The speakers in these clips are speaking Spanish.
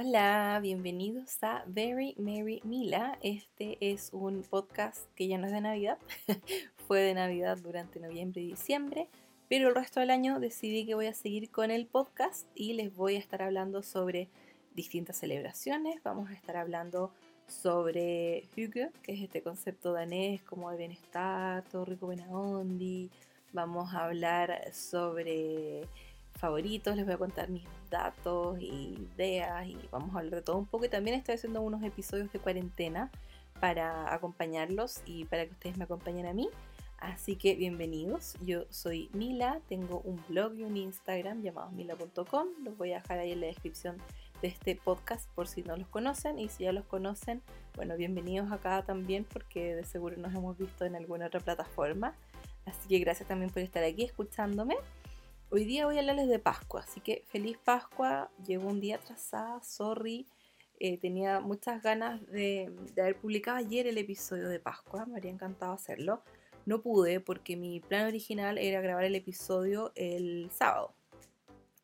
Hola, bienvenidos a Very Merry Mila. Este es un podcast que ya no es de Navidad, fue de Navidad durante noviembre y diciembre, pero el resto del año decidí que voy a seguir con el podcast y les voy a estar hablando sobre distintas celebraciones. Vamos a estar hablando sobre Hygge, que es este concepto danés como de bienestar, todo rico buena ondi. Vamos a hablar sobre favoritos, les voy a contar mis datos y ideas y vamos a hablar de todo un poco. Y también estoy haciendo unos episodios de cuarentena para acompañarlos y para que ustedes me acompañen a mí. Así que bienvenidos, yo soy Mila, tengo un blog y un Instagram llamado mila.com, los voy a dejar ahí en la descripción de este podcast por si no los conocen y si ya los conocen, bueno, bienvenidos acá también porque de seguro nos hemos visto en alguna otra plataforma. Así que gracias también por estar aquí escuchándome. Hoy día voy a hablarles de Pascua, así que feliz Pascua. Llegó un día atrasada, sorry. Eh, tenía muchas ganas de, haber publicado ayer el episodio de Pascua, me habría encantado hacerlo. No pude porque mi plan original era grabar el episodio el sábado.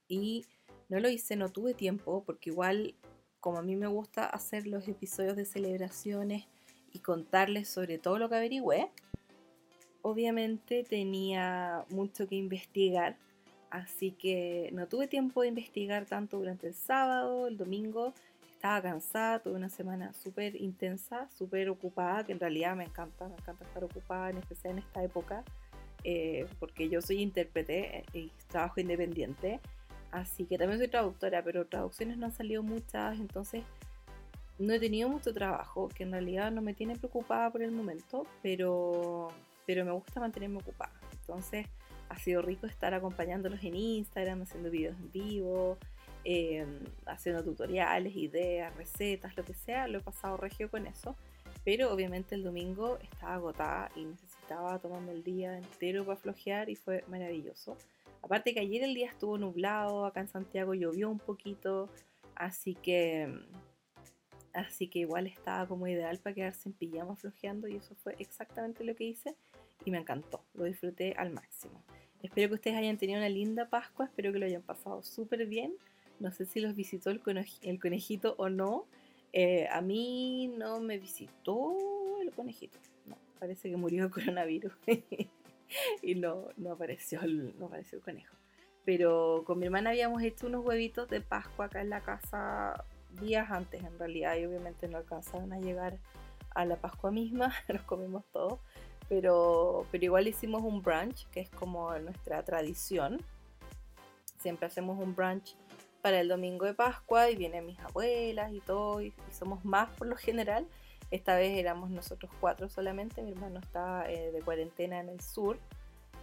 Y no lo hice, no tuve tiempo, porque igual, como a mí me gusta hacer los episodios de celebraciones y contarles sobre todo lo que averigüé, obviamente tenía mucho que investigar Así que no tuve tiempo de investigar tanto durante el sábado, el domingo. Estaba cansada, tuve una semana súper intensa, súper ocupada, que en realidad me encanta, me encanta estar ocupada, en especial en esta época, eh, porque yo soy intérprete y trabajo independiente. Así que también soy traductora, pero traducciones no han salido muchas, entonces no he tenido mucho trabajo, que en realidad no me tiene preocupada por el momento, pero, pero me gusta mantenerme ocupada. Entonces ha sido rico estar acompañándolos en Instagram, haciendo videos en vivo, em, haciendo tutoriales, ideas, recetas, lo que sea. Lo he pasado regio con eso. Pero obviamente el domingo estaba agotada y necesitaba tomarme el día entero para flojear y fue maravilloso. Aparte que ayer el día estuvo nublado, acá en Santiago llovió un poquito, así que así que igual estaba como ideal para quedarse en pijama flojeando y eso fue exactamente lo que hice y me encantó, lo disfruté al máximo. Espero que ustedes hayan tenido una linda Pascua, espero que lo hayan pasado súper bien. No sé si los visitó el, conejito o no. Eh, a mí no me visitó el conejito. No, parece que murió de coronavirus y no, no, apareció el, no apareció el conejo. Pero con mi hermana habíamos hecho unos huevitos de Pascua acá en la casa días antes en realidad y obviamente no alcanzaron a llegar a la Pascua misma, los comimos todos pero, pero igual hicimos un brunch, que es como nuestra tradición. Siempre hacemos un brunch para el domingo de Pascua y vienen mis abuelas y todo, y, somos más por lo general. Esta vez éramos nosotros cuatro solamente, mi hermano está eh, de cuarentena en el sur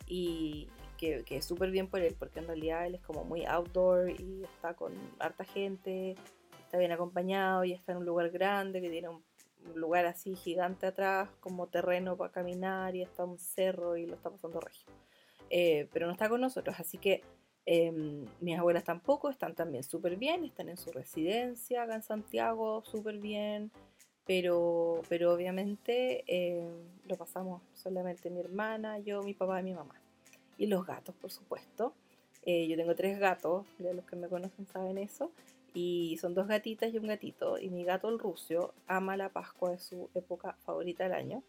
y que, que es súper bien por él, porque en realidad él es como muy outdoor y está con harta gente, está bien acompañado y está en un lugar grande que tiene un un lugar así gigante atrás, como terreno para caminar y está un cerro y lo está pasando regio. Eh, pero no está con nosotros, así que em, mis abuelas tampoco, están también súper bien, están en su residencia acá en Santiago, súper bien, pero, pero obviamente em, lo pasamos solamente mi hermana, yo, mi papá y mi mamá. Y los gatos, por supuesto. Eh, yo tengo tres gatos, los que me conocen saben eso. Y son dos gatitas y un gatito. Y mi gato, el rucio, ama la Pascua, es su época favorita del año.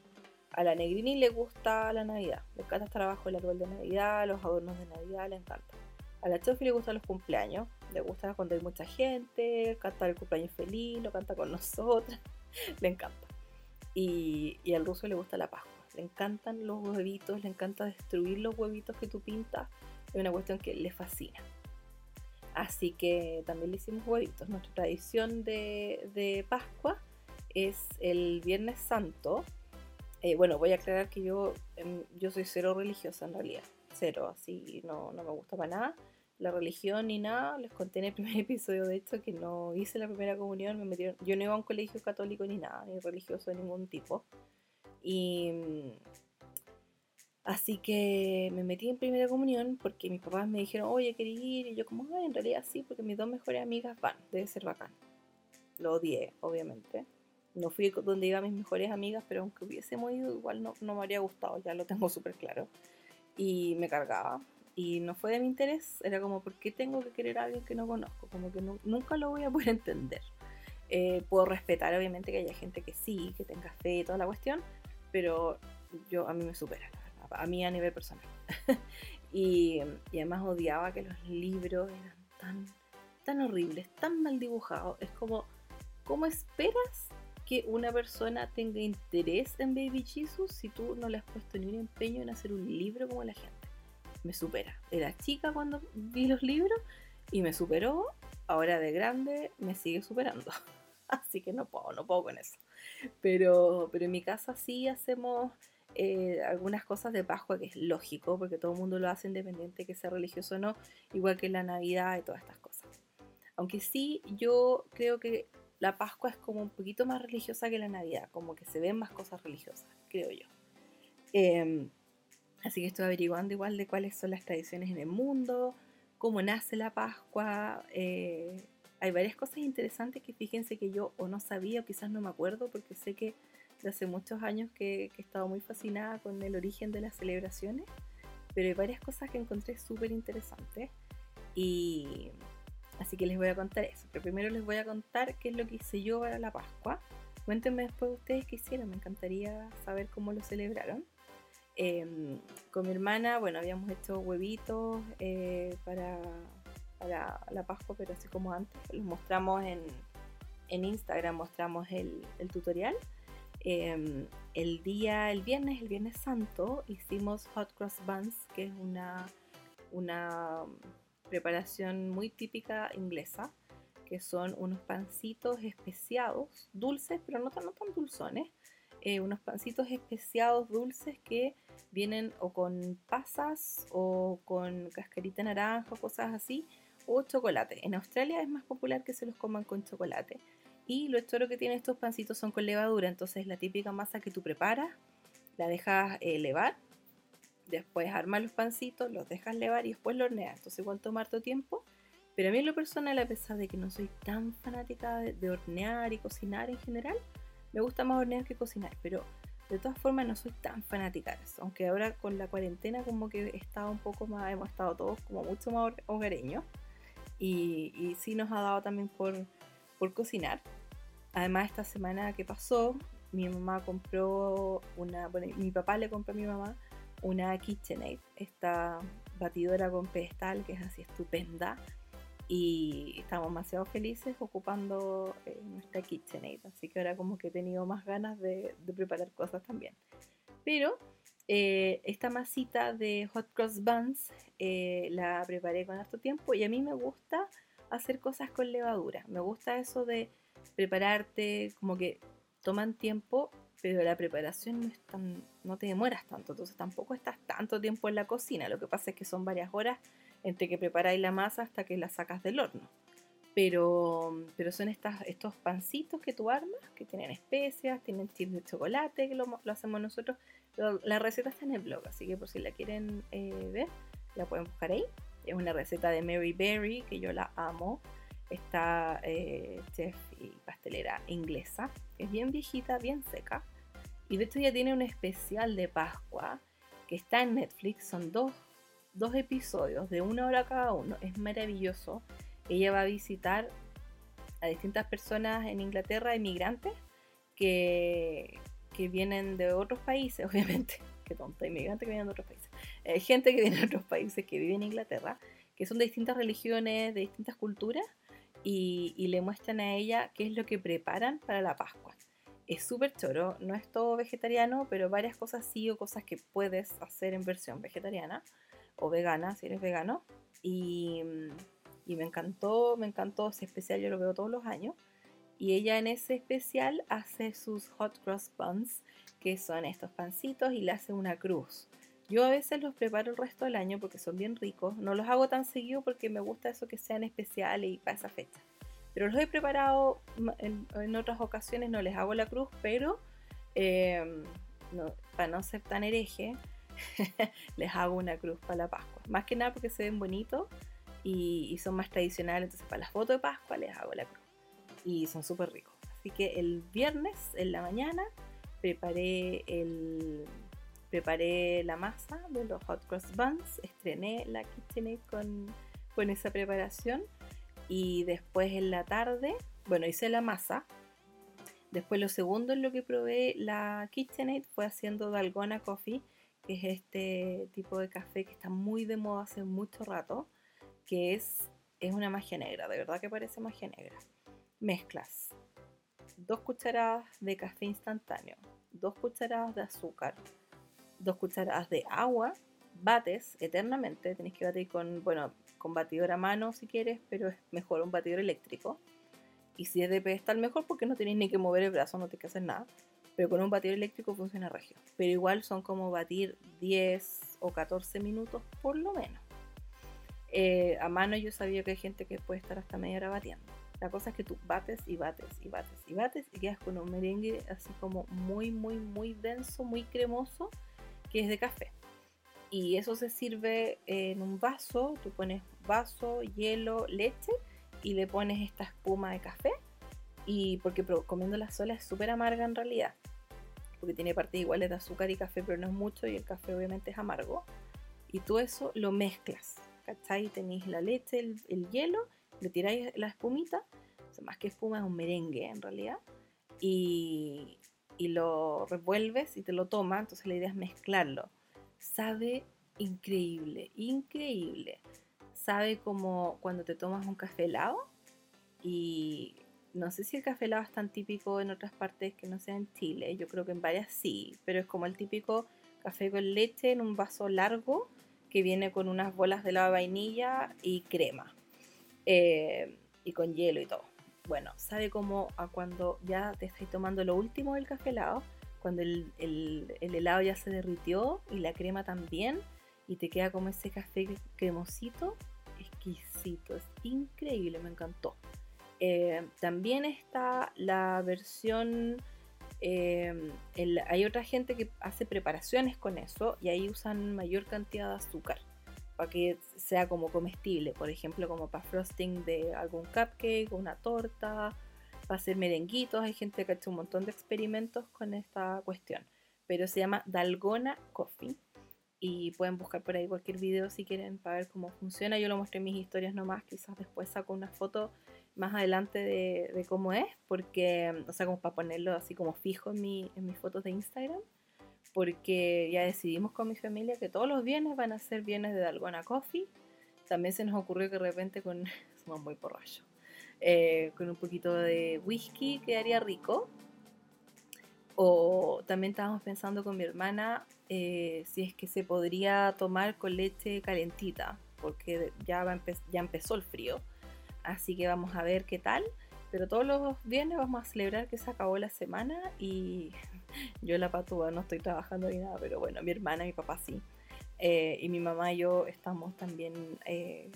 A la Negrini le gusta la Navidad. Le encanta estar abajo el árbol de Navidad, los adornos de Navidad, le encanta. A la Chofi le gustan los cumpleaños. Le gusta cuando hay mucha gente, cantar el cumpleaños feliz, lo canta con nosotras. le encanta. Y, y al ruso le gusta la Pascua. Le encantan los huevitos, le encanta destruir los huevitos que tú pintas. Es una cuestión que le fascina. Así que también le hicimos huevitos. Nuestra tradición de, Pascua es el Viernes Santo. Eh, bueno, voy a aclarar que yo, em, yo soy cero religiosa en realidad. Cero, así no, no me gusta para nada la religión ni nada. Les conté en el primer episodio, de hecho, que no hice la primera comunión. Me metieron, yo no iba a un colegio católico ni nada, ni religioso de ningún tipo. Y Así que me metí en primera comunión porque mis papás me dijeron, oye, ¿querés ir? Y yo como, ay, en realidad sí, porque mis dos mejores amigas van, debe ser bacán. Lo odié, obviamente. No fui donde iban mis mejores amigas, pero aunque hubiésemos ido, igual no, no me habría gustado, ya lo tengo súper claro. Y me cargaba. y no fue de mi interés, era como, ¿por qué tengo que querer a alguien que no conozco? Como que nunca lo voy a poder entender. Eh, puedo respetar, obviamente, que haya gente que sí, que tenga fe y toda la cuestión, pero yo a mí me supera, a mí a nivel personal. y, y, además odiaba que los libros eran tan, tan horribles, tan mal dibujados. Es como, ¿cómo esperas que una persona tenga interés en Baby Jesus si tú no le has puesto ni un empeño en hacer un libro como la gente? me supera. Era chica cuando vi los libros y me superó. Ahora de grande me sigue superando. Así que no puedo, no puedo con eso. Pero, pero en mi casa sí hacemos eh, algunas cosas de Pascua, que es lógico, porque todo el mundo lo hace independiente que sea religioso o no, igual que la Navidad y todas estas cosas. Aunque sí, yo creo que la Pascua es como un poquito más religiosa que la Navidad, como que se ven más cosas religiosas, creo yo. Eh, Así que estoy averiguando igual de cuáles son las tradiciones en el mundo, cómo nace la Pascua. Eh, hay varias cosas interesantes que fíjense que yo o no sabía o quizás no me acuerdo porque sé que hace muchos años que, he estado muy fascinada con el origen de las celebraciones, pero hay varias cosas que encontré súper interesantes y así que les voy a contar eso. Pero primero les voy a contar qué es lo que hice yo para la Pascua. Cuéntenme después ustedes qué hicieron, me encantaría saber cómo lo celebraron. Em, con mi hermana, bueno, habíamos hecho huevitos eh, para, para, la Pascua, pero así como antes. Los mostramos en, en Instagram, mostramos el, el tutorial. Em, el día, el viernes, el viernes santo, hicimos hot cross buns, que es una, una preparación muy típica inglesa, que son unos pancitos especiados, dulces, pero no tan, dulzones, eh, unos pancitos especiados dulces que vienen o con pasas o con cascarita naranja cosas así, o chocolate. En Australia es más popular que se los coman con chocolate. Y lo choro que tienen estos pancitos son con levadura, entonces la típica masa que tú preparas, la dejas eh, levar, después armas los pancitos, los dejas levar y después lo horneas. Entonces igual tomar tu tiempo. Pero a mí en lo personal, a pesar de que no soy tan fanática de hornear y cocinar en general, me gusta más hornear que cocinar, pero de todas formas no soy tan fanática de eso. Aunque ahora con la cuarentena como que he estado un poco más, hemos estado todos como mucho más hogareños. Y, y sí nos ha dado también por, por cocinar. Además esta semana que pasó, mi mamá compró una, bueno, mi papá le compró a mi mamá una KitchenAid, esta batidora con pedestal que es así estupenda y estamos demasiado felices ocupando eh, nuestra KitchenAid, así que ahora como que he tenido más ganas de, preparar cosas también. Pero eh, esta masita de hot cross buns eh, la preparé con harto tiempo y a mí me gusta hacer cosas con levadura. Me gusta eso de prepararte, como que toman tiempo, pero la preparación no, es tan, no te demoras tanto, entonces tampoco estás tanto tiempo en la cocina. Lo que pasa es que son varias horas entre que preparáis la masa hasta que la sacas del horno. Pero, pero son estas, estos pancitos que tú armas, que tienen especias, tienen chips de chocolate, que lo, hacemos nosotros. la receta está en el blog, así que por si la quieren eh, ver, la pueden buscar ahí. Es una receta de Mary Berry, que yo la amo. Esta eh, chef y pastelera inglesa, es bien viejita, bien seca. Y de hecho ya tiene un especial de Pascua que está en Netflix. Son dos dos episodios de una hora cada uno. Es maravilloso. Ella va a visitar a distintas personas en Inglaterra, inmigrantes, que, que vienen de otros países, obviamente. Qué tonta, inmigrantes que vienen de otros países. Eh, gente que viene de otros países que vive en Inglaterra, que son de distintas religiones, de distintas culturas, y, le muestran a ella qué es lo que preparan para la Pascua. Es súper choro, no es todo vegetariano, pero varias cosas sí o cosas que puedes hacer en versión vegetariana o vegana, si eres vegano. Y, y, me encantó, me encantó ese especial, yo lo veo todos los años. Y ella en ese especial hace sus hot cross buns, que son estos pancitos, y le hace una cruz. Yo a veces los preparo el resto del año porque son bien ricos. No los hago tan seguido porque me gusta eso que sean especiales y para esa fecha. Pero los he preparado en, otras ocasiones, no les hago la cruz, pero eh, para no ser tan hereje, les hago una cruz para la Pascua. Más que nada porque se ven bonitos y, son más tradicionales. Entonces, para las fotos de Pascua les hago la cruz. Y son súper ricos. Así que el viernes en la mañana preparé el preparé la masa de los hot cross buns, estrené la KitchenAid con, con esa preparación y después en la tarde, bueno, hice la masa. Después lo segundo en lo que probé la KitchenAid fue haciendo Dalgona Coffee, que es este tipo de café que está muy de moda hace mucho rato, que es, es una magia negra, de verdad que parece magia negra. Mezclas dos cucharadas de café instantáneo, dos cucharadas de azúcar, dos cucharadas de agua, bates eternamente, tenéis que batir con, bueno, con batidor a mano si quieres, pero es mejor un batidor eléctrico. Y si es de pedestal mejor porque no tenéis ni que mover el brazo, no tienes que hacer nada. Pero con un batidor eléctrico funciona regio. Pero igual son como batir 10 o 14 minutos por lo menos. Eh, a mano yo sabía que hay gente que puede estar hasta media hora batiendo. La cosa es que tú bates y bates y bates y bates y quedas con un merengue así como muy, muy, muy denso, muy cremoso, que es de café. Y eso se sirve en un vaso, tú pones vaso, hielo, leche y le pones esta espuma de café. Y porque comiendo la sola es súper amarga en realidad, porque tiene partes iguales de azúcar y café, pero no es mucho y el café obviamente es amargo. Y tú eso lo mezclas, ¿cachai? Tenéis la leche, el hielo le tiráis la espumita, más que espuma es un merengue en realidad, y, y lo revuelves y te lo tomas, entonces la idea es mezclarlo. Sabe increíble, increíble. Sabe como cuando te tomas un café helado y no sé si el café helado es tan típico en otras partes que no sea en Chile, yo creo que en varias sí, pero es como el típico café con leche en un vaso largo que viene con unas bolas de de vainilla y crema. Eh, y con hielo y todo. Bueno, sabe como a cuando ya te estáis tomando lo último del café helado, cuando el, el, helado ya se derritió y la crema también, y te queda como ese café cremosito, exquisito, es increíble, me encantó. Eh, también está la versión, eh, hay otra gente que hace preparaciones con eso y ahí usan mayor cantidad de azúcar para que sea como comestible, por ejemplo, como para frosting de algún cupcake una torta, para hacer merenguitos. Hay gente que ha hecho un montón de experimentos con esta cuestión, pero se llama Dalgona Coffee y pueden buscar por ahí cualquier video si quieren para ver cómo funciona. Yo lo mostré en mis historias nomás, quizás después saco una foto más adelante de, cómo es, porque, o sea, como para ponerlo así como fijo en, mi, en mis fotos de Instagram porque ya decidimos con mi familia que todos los bienes van a ser bienes de Dalgona Coffee. También se nos ocurrió que de repente con, somos muy porrayo, eh, con un poquito de whisky quedaría rico. O también estábamos pensando con mi hermana eh, si es que se podría tomar con leche calentita, porque ya, va ya empezó el frío. Así que vamos a ver qué tal. Pero todos los viernes vamos a celebrar que se acabó la semana y yo la patúa no estoy trabajando ni nada, pero bueno, mi hermana mi papá sí. Eh, y mi mamá y yo estamos también eh,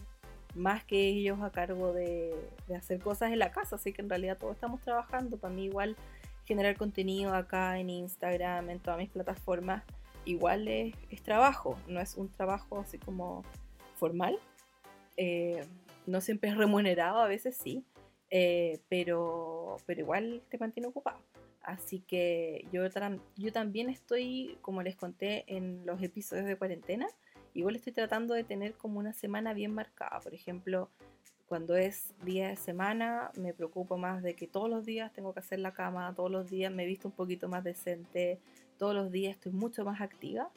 más que ellos a cargo de, hacer cosas en la casa, así que en realidad todos estamos trabajando. Para mí igual generar contenido acá en Instagram, en todas mis plataformas, igual es, trabajo, no es un trabajo así como formal. Eh, no siempre es remunerado, a veces sí, pero, pero igual te mantiene ocupado. Así que yo, yo también estoy, como les conté en los episodios de cuarentena, igual estoy tratando de tener como una semana bien marcada. Por ejemplo, cuando es día de semana, me preocupo más de que todos los días tengo que hacer la cama, todos los días me he visto un poquito más decente, todos los días estoy mucho más activa.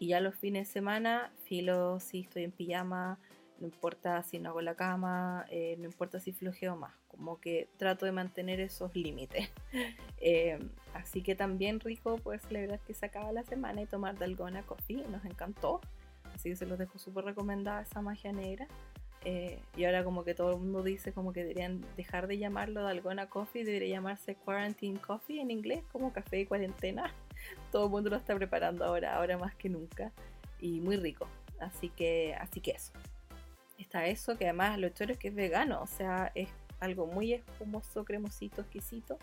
Y ya los fines de semana, filo si estoy en pijama, no importa si no hago la cama, eh, no importa si flojeo más, como que trato de mantener esos límites. Eh, así que también rico poder celebrar que se acaba la semana y tomar Dalgona Coffee, nos encantó, así que se los dejo súper recomendada esa magia negra. Eh, y ahora como que todo el mundo dice como que deberían dejar de llamarlo Dalgona Coffee, debería llamarse Quarantine Coffee en inglés, como café de cuarentena. Todo el mundo lo está preparando ahora, ahora más que nunca. Y muy rico. Así que, así que eso está eso, que además lo chévere es que es vegano, o sea, es algo muy espumoso, cremosito, exquisito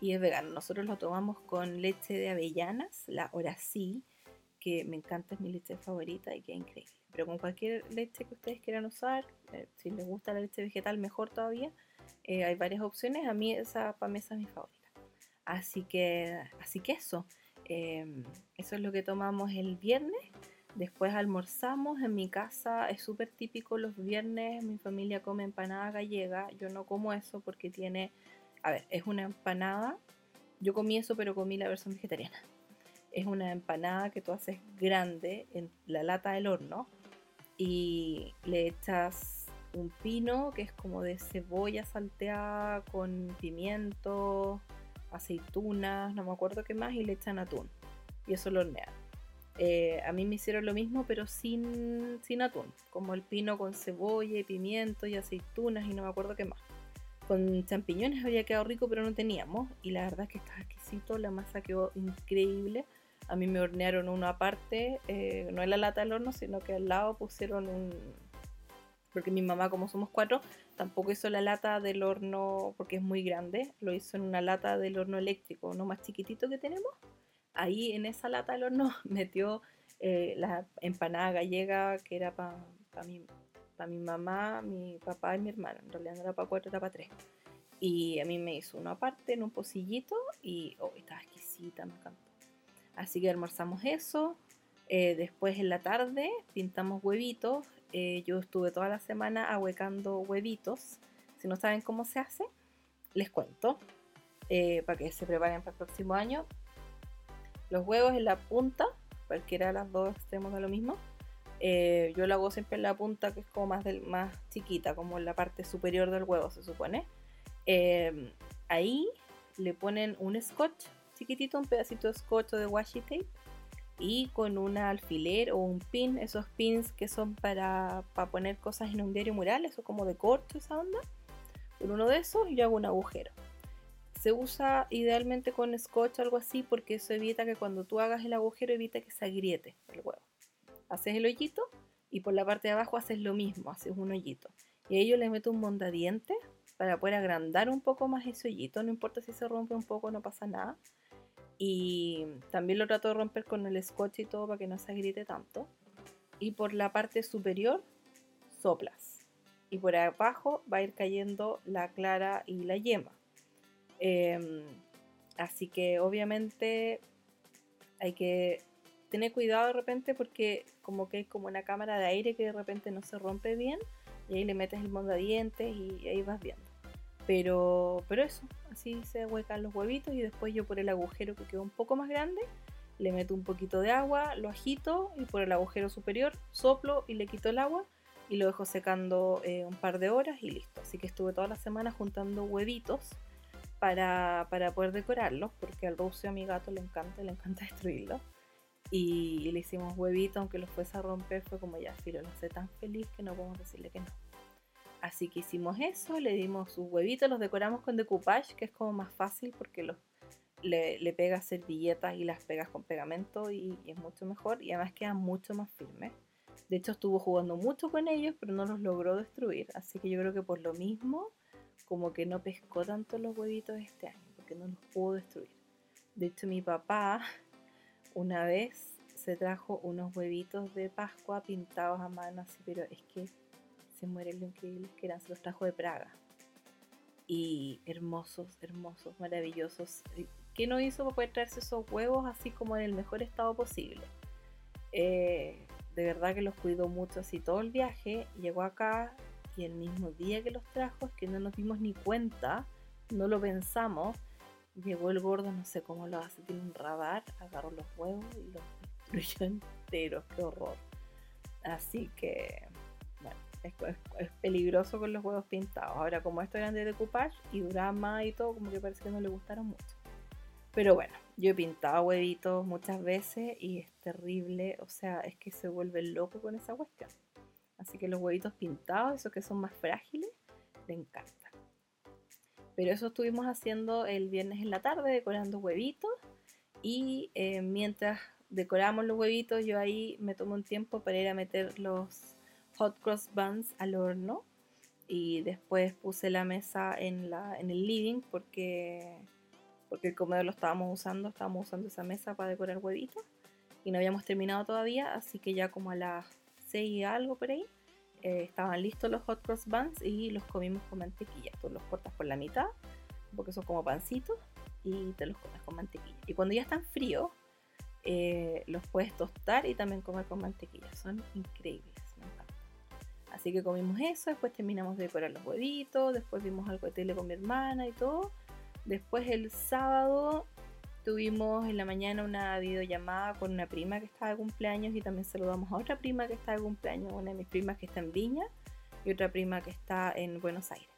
y es vegano. Nosotros lo tomamos con leche de avellanas, la sí que me encanta, es mi leche favorita y que es increíble. Pero con cualquier leche que ustedes quieran usar, eh, si les gusta la leche vegetal, mejor todavía. Eh, hay varias opciones, a mí esa, para mí esa es mi favorita. Así que, así que eso. Em, eso es lo que tomamos el viernes. Después almorzamos. En mi casa es súper típico los viernes. Mi familia come empanada gallega. Yo no como eso porque tiene. A ver, es una empanada. Yo comí eso, pero comí la versión vegetariana. Es una empanada que tú haces grande en la lata del horno y le echas un pino que es como de cebolla salteada con pimiento, aceitunas, no me acuerdo qué más, y le echan atún. Y eso lo hornean. Eh, a mí me hicieron lo mismo, pero sin, sin atún, como el pino con cebolla y pimiento y aceitunas y no me acuerdo qué más. Con champiñones había quedado rico, pero no teníamos. Y la verdad es que estaba exquisito, la masa quedó increíble. A mí me hornearon uno aparte, eh, no en la lata del horno, sino que al lado pusieron un... Porque mi mamá, como somos cuatro, tampoco hizo la lata del horno porque es muy grande. Lo hizo en una lata del horno eléctrico, uno más chiquitito que tenemos. Ahí en esa lata del horno metió eh, la empanada gallega que era para mi, mi mamá, mi papá y mi hermana. En realidad no era para cuatro, era para tres. Y a mí me hizo uno aparte en un pocillito y oh, estaba exquisita, me encantó. Así que almorzamos eso. Eh, después en la tarde pintamos huevitos. Eh, yo estuve toda la semana ahuecando huevitos. Si no saben cómo se hace, les cuento. Eh, para que se preparen para el próximo año. Los huevos en la punta, cualquiera de las dos extremos de lo mismo. yo lo hago siempre en la punta, que es como más, del, más chiquita, como en la parte superior del huevo, se supone. ahí le ponen un scotch chiquitito, un pedacito de scotch o de washi tape y con un alfiler o un pin, esos pins que son para, para poner cosas en un diario mural, eso como de corcho esa onda, con uno de esos yo hago un agujero. Se usa idealmente con scotch o algo así porque eso evita que cuando tú hagas el agujero evita que se agriete el huevo. Haces el hoyito y por la parte de abajo haces lo mismo, haces un hoyito. Y ahí yo le meto un mondadiente para poder agrandar un poco más ese hoyito, no importa si se rompe un poco, no pasa nada y también lo trato de romper con el scotch y todo para que no se agriete tanto. Y por la parte superior soplas. Y por abajo va a ir cayendo la clara y la yema. Em, así que obviamente hay que tener cuidado de repente porque como que hay como una cámara de aire que de repente no se rompe bien y ahí le metes el mondadientes y ahí vas viendo. Pero, pero eso, así se huecan los huevitos y después yo por el agujero que quedó un poco más grande, le meto un poquito de agua, lo agito y por el agujero superior soplo y le quito el agua y lo dejo secando eh, un par de horas y listo. Así que estuve toda la semana juntando huevitos para, para poder decorarlos, porque al ruso a mi gato le encanta, le encanta destruirlos. Y, le hicimos huevitos, aunque los fuese a romper, fue como ya, filo, no sé, tan feliz que no podemos decirle que no. Así que hicimos eso, le dimos sus huevitos, los decoramos con decoupage, que es como más fácil porque los, le, le pegas servilletas y las pegas con pegamento y, es mucho mejor y además quedan mucho más firmes. De hecho estuvo jugando mucho con ellos, pero no los logró destruir. Así que yo creo que por lo mismo, como que no pescó tanto los huevitos este año, porque no los pudo destruir. De hecho mi papá una vez se trajo unos huevitos de Pascua pintados a mano así, pero es que se mueren lo increíbles que eran, se los trajo de Praga. Y hermosos, hermosos, maravillosos. ¿Qué no hizo para poder traerse esos huevos así como en el mejor estado posible? Eh, de verdad que los cuidó mucho así todo el viaje. Llegó acá y el mismo día que los trajo, es que no nos dimos ni cuenta, no lo pensamos. Llegó el gordo, no sé cómo lo hace, tiene un radar, agarró los huevos y los destruyó enteros, qué horror. Así que es, peligroso con los huevos pintados. Ahora, como estos eran de decoupage y drama y todo, como que parece que no le gustaron mucho. Pero bueno, yo he pintado huevitos muchas veces y es terrible. O sea, es que se vuelve loco con esa cuestión. Así que los huevitos pintados, esos que son más frágiles, le encantan. Pero eso estuvimos haciendo el viernes en la tarde, decorando huevitos. Y eh, mientras decoramos los huevitos, yo ahí me tomo un tiempo para ir a meter los hot cross buns al horno y después puse la mesa en, la, en el living porque, porque el comedor lo estábamos usando, estábamos usando esa mesa para decorar huevitos y no habíamos terminado todavía, así que ya como a las 6 y algo por ahí eh, estaban listos los hot cross buns y los comimos con mantequilla. Tú los cortas por la mitad porque son como pancitos y te los comes con mantequilla. Y cuando ya están fríos, Eh, los puedes tostar y también comer con mantequilla. Son increíbles, me encantan. Así que comimos eso, después terminamos de decorar los huevitos, después vimos algo de tele con mi hermana y todo. Después el sábado tuvimos en la mañana una videollamada con una prima que estaba de cumpleaños y también saludamos a otra prima que está de cumpleaños, una de mis primas que está en Viña y otra prima que está en Buenos Aires.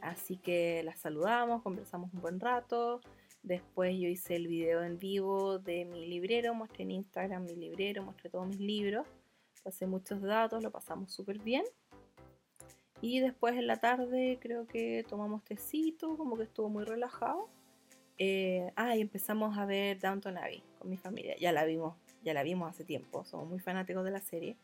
Así que las saludamos, conversamos un buen rato. Después yo hice el video en vivo de mi librero, mostré en Instagram mi librero, mostré todos mis libros, pasé muchos datos, lo pasamos súper bien. Y después en la tarde creo que tomamos tecito, como que estuvo muy relajado. Eh, ah, y empezamos a ver Downton Abbey con mi familia. Ya la vimos, ya la vimos hace tiempo, somos muy fanáticos de la serie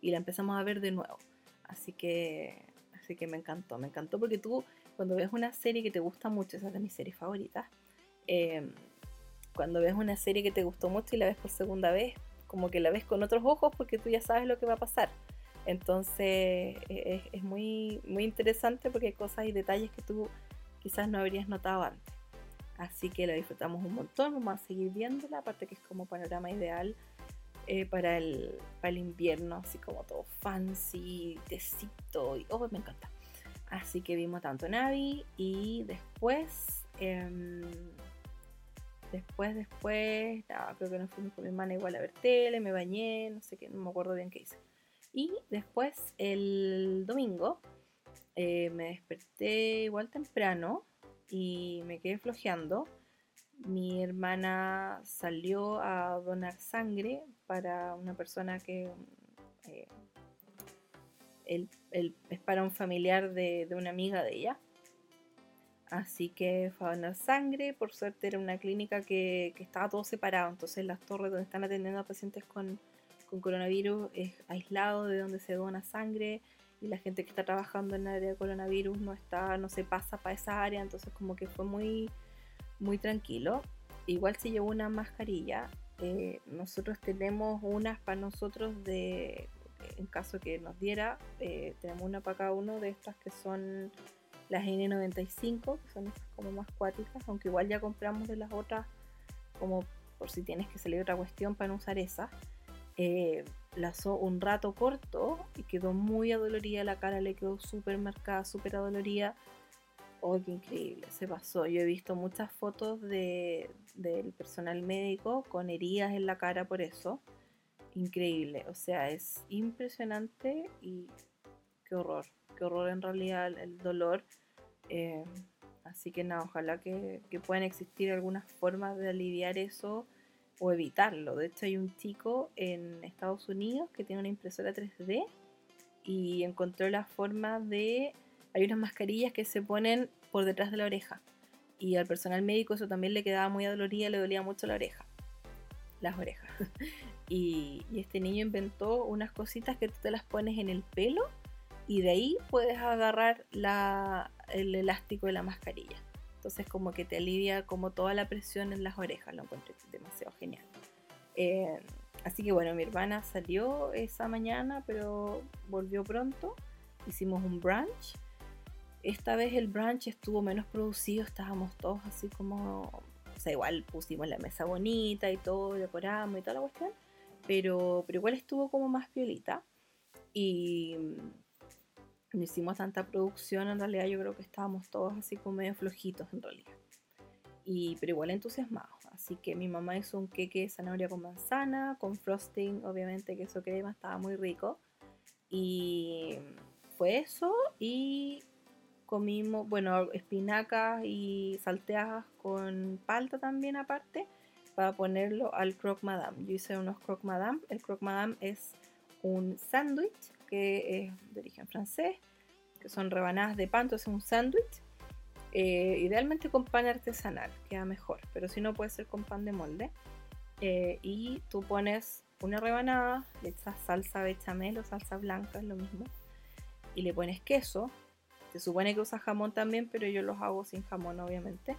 y la empezamos a ver de nuevo. Así que, así que me encantó, me encantó porque tú cuando ves una serie que te gusta mucho, esa es de mis series favoritas, Em, cuando ves una serie que te gustó mucho y la ves por segunda vez, como que la ves con otros ojos porque tú ya sabes lo que va a pasar. Entonces e-, es, muy, muy interesante porque hay cosas y detalles que tú quizás no habrías notado antes. Así que la disfrutamos un montón, vamos a seguir viéndola, aparte que es como panorama ideal eh, para, el, para el invierno, así como todo fancy, tecito, y oh, me encanta. Así que vimos tanto Navi y después... Em, Después, después, creo que nos fuimos con mi hermana igual a ver tele, me bañé, no sé qué, no me acuerdo bien qué hice. Y después, el domingo, eh, me desperté igual temprano y me quedé flojeando. Mi hermana salió a donar sangre para una persona que eh, es para un familiar de una amiga de ella. Así que fue a donar sangre. Por suerte era una clínica que, estaba todo separado. Entonces las torres donde están atendiendo a pacientes con, coronavirus es aislado de donde se dona sangre. Y la gente que está trabajando en el área de coronavirus no está, no se pasa para esa área. Entonces como que fue muy, muy tranquilo. Igual se llevó una mascarilla. Eh, nosotros tenemos unas para nosotros de en caso que nos diera, eh, tenemos una para cada uno de estas que son las N95, que son como más cuáticas, aunque igual ya compramos de las otras, como por si tienes que salir otra cuestión para no usar esas. Eh, la un rato corto y quedó muy adolorida, la cara le quedó súper marcada, súper adolorida. Oh, qué increíble, se pasó. Yo he visto muchas fotos de, del personal médico con heridas en la cara por eso. Increíble, o sea, es impresionante y qué horror qué horror en realidad el, dolor. Eh, así que nada, ojalá que, puedan existir algunas formas de aliviar eso o evitarlo. De hecho hay un chico en Estados Unidos que tiene una impresora 3D y encontró la forma de... Hay unas mascarillas que se ponen por detrás de la oreja y al personal médico eso también le quedaba muy adolorida, le dolía mucho la oreja, las orejas. y, este niño inventó unas cositas que tú te las pones en el pelo y de ahí puedes agarrar el elástico de la mascarilla. Entonces como que te alivia como toda la presión en las orejas, lo encontré demasiado genial. Eh, así que bueno, mi hermana salió esa mañana, pero volvió pronto. Hicimos un brunch. Esta vez el brunch estuvo menos producido, estábamos todos así como, o sea, igual pusimos la mesa bonita y todo, decoramos y toda la cuestión, pero, pero igual estuvo como más piolita. Y no hicimos tanta producción, en realidad yo creo que estábamos todos así como medio flojitos en realidad. Y, pero igual entusiasmados. Así que mi mamá hizo un queque de zanahoria con manzana, con frosting, obviamente queso crema, estaba muy rico. Y fue eso y comimos, bueno, espinacas y salteadas con palta también aparte para ponerlo al croque madame. Yo hice unos croque madame. El croque madame es un sándwich que es de origen francés, que son rebanadas de pan, entonces un sándwich. Eh, idealmente con pan artesanal, queda mejor, pero si no puede ser con pan de molde. Eh, y tú pones una rebanada, le echas salsa bechamel o salsa blanca, es lo mismo, y le pones queso. Se supone que usa jamón también, pero yo los hago sin jamón, obviamente.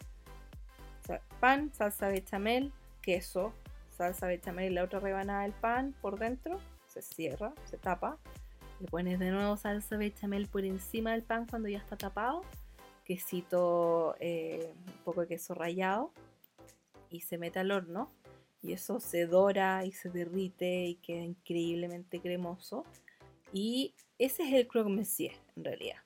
pan, salsa bechamel, queso, salsa bechamel y la otra rebanada del pan por dentro, se cierra, se tapa le pones de nuevo salsa bechamel por encima del pan cuando ya está tapado. Quesito, eh, un poco de queso rallado. Y se mete al horno. y eso se dora y se derrite y queda increíblemente cremoso. Y ese es el croque monsieur en realidad.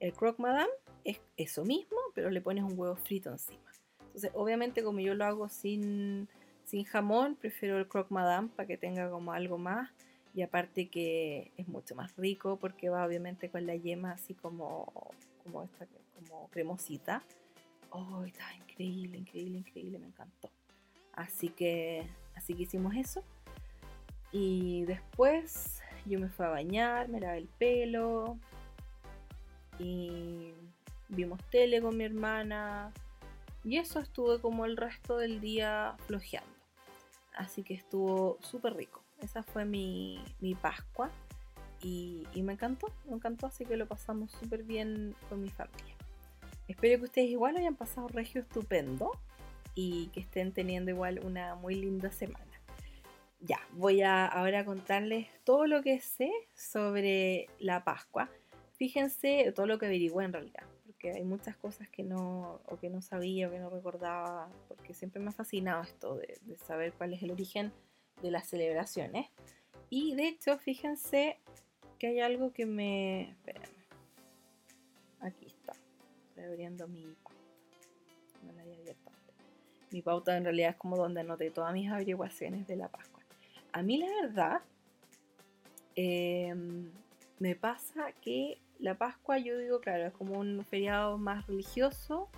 El croque madame es eso mismo, pero le pones un huevo frito encima. Entonces, obviamente como yo lo hago sin, sin jamón, prefiero el croque madame para que tenga como algo más. Y aparte que es mucho más rico porque va obviamente con la yema así como, como, esta, como cremosita. Oh, está increíble, increíble, increíble, me encantó. Así que, así que hicimos eso. Y después yo me fui a bañar, me lavé el pelo y vimos tele con mi hermana. Y eso estuve como el resto del día flojeando. Así que estuvo súper rico. Esa fue mi, Pascua. Y, y, me encantó, me encantó, así que lo pasamos súper bien con mi familia. Espero que ustedes igual hayan pasado regio estupendo y que estén teniendo igual una muy linda semana. Ya, voy a ahora contarles todo lo que sé sobre la Pascua. Fíjense todo lo que averigüé en realidad, porque hay muchas cosas que no, o que no sabía o que no recordaba, porque siempre me ha fascinado esto de, saber cuál es el origen de las celebraciones. Y de hecho, fíjense que hay algo que me... Espérenme. Aquí está. Abriendo mi pauta. No la había abierto Mi pauta en realidad es como donde anoté todas mis averiguaciones de la Pascua. A mí la verdad, em, me pasa que la Pascua, yo digo, claro, es como un feriado más religioso.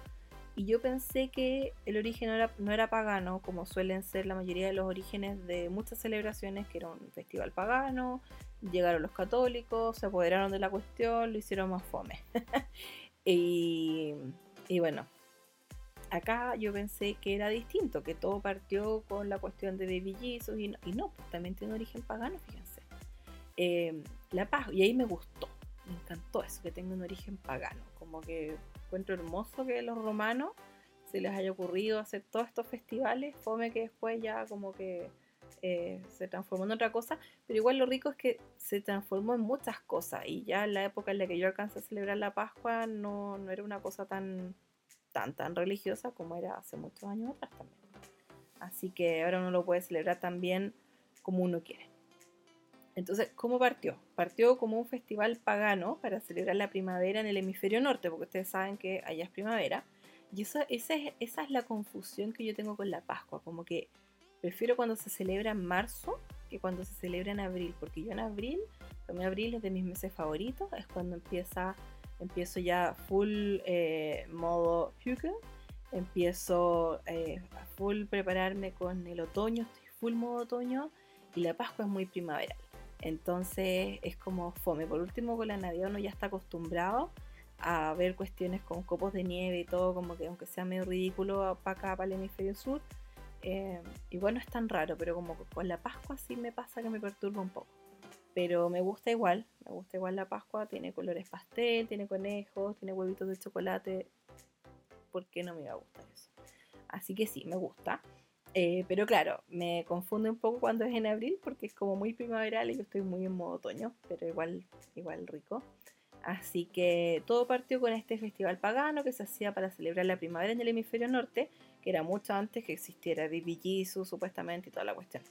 Y yo pensé que el origen no era, no pagano, como suelen ser la mayoría de los orígenes de muchas celebraciones, que era un festival pagano. Llegaron los católicos, se apoderaron de la cuestión, lo hicieron más fome. y, y bueno, acá yo pensé que era distinto, que todo partió con la cuestión de Baby Jesus y no, pues también tiene origen pagano, fíjense. Em, la paz, y ahí me gustó, me encantó eso, que tenga un origen pagano, como que encuentro hermoso que los romanos se les haya ocurrido hacer todos estos festivales, fome que después ya como que eh, se transformó en otra cosa, pero igual lo rico es que se transformó en muchas cosas y ya en la época en la que yo alcancé a celebrar la Pascua no, no era una cosa tan tan, tan religiosa como era hace muchos años atrás también. Así que ahora uno lo puede celebrar también como uno quiere. Entonces, ¿cómo partió? Partió como un festival pagano para celebrar la primavera en el hemisferio norte, porque ustedes saben que allá es primavera. Y eso, esa, es, esa es la confusión que yo tengo con la Pascua, como que prefiero cuando se celebra en marzo que cuando se celebra en abril, porque yo en abril, para abril es de mis meses favoritos, es cuando empieza empiezo ya full eh, modo Hugo, empiezo eh, a full prepararme con el otoño, estoy full modo otoño y la Pascua es muy primaveral. Entonces es como fome. Por último, con la Navidad uno ya está acostumbrado a ver cuestiones con copos de nieve y todo, como que aunque sea medio ridículo para acá, para el hemisferio sur, eh, igual no es tan raro, pero como con la Pascua sí me pasa que me perturba un poco pero me gusta igual, me gusta igual la Pascua, tiene colores pastel, tiene conejos, tiene huevitos de chocolate, ¿por qué no me iba a gustar eso? Así que sí, me gusta. Eh, pero claro, me confunde un poco cuando es en abril porque es como muy primaveral y yo estoy muy en modo otoño, pero igual, igual rico. Así que todo partió con este festival pagano que se hacía para celebrar la primavera en el hemisferio norte, que era mucho antes que existiera Jesus supuestamente y toda la cuestión.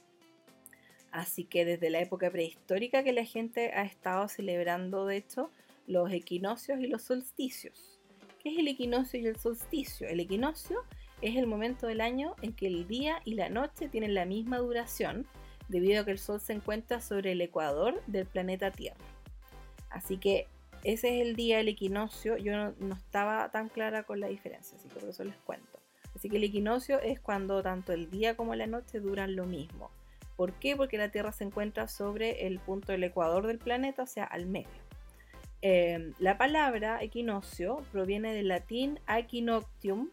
Así que desde la época prehistórica que la gente ha estado celebrando, de hecho, los equinoccios y los solsticios. ¿Qué es el equinoccio y el solsticio? El equinoccio es el momento del año en que el día y la noche tienen la misma duración, debido a que el Sol se encuentra sobre el ecuador del planeta Tierra. Así que ese es el día del equinoccio. Yo no, estaba tan clara con la diferencia, así que por eso les cuento. Así que el equinoccio es cuando tanto el día como la noche duran lo mismo. ¿Por qué? Porque la Tierra se encuentra sobre el punto del ecuador del planeta, o sea, al medio. Em, la palabra equinoccio proviene del latín equinoctium,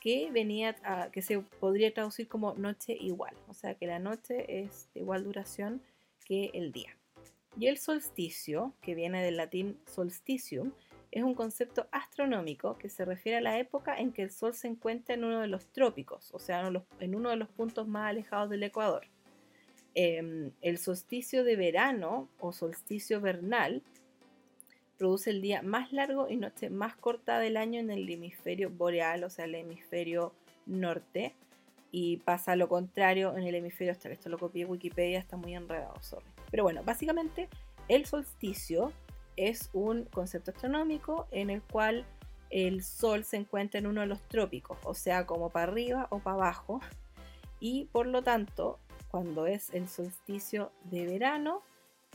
que, venía que se podría traducir como noche igual, o sea que la noche es de igual duración que el día. Y el solsticio, que viene del latín solsticium, es un concepto astronómico que se refiere a la época en que el Sol se encuentra en uno de los trópicos, o sea, en uno de los puntos más alejados del Ecuador. Em, el solsticio de verano o solsticio vernal produce el día más largo y noche más corta del año en el hemisferio boreal, o sea, el hemisferio norte. y pasa lo contrario en el hemisferio austral. Esto lo copié Wikipedia, está muy enredado, sorry. Pero bueno, básicamente el solsticio es un concepto astronómico en el cual el Sol se encuentra en uno de los trópicos, o sea, como para arriba o para abajo, y por lo tanto, cuando es el solsticio de verano,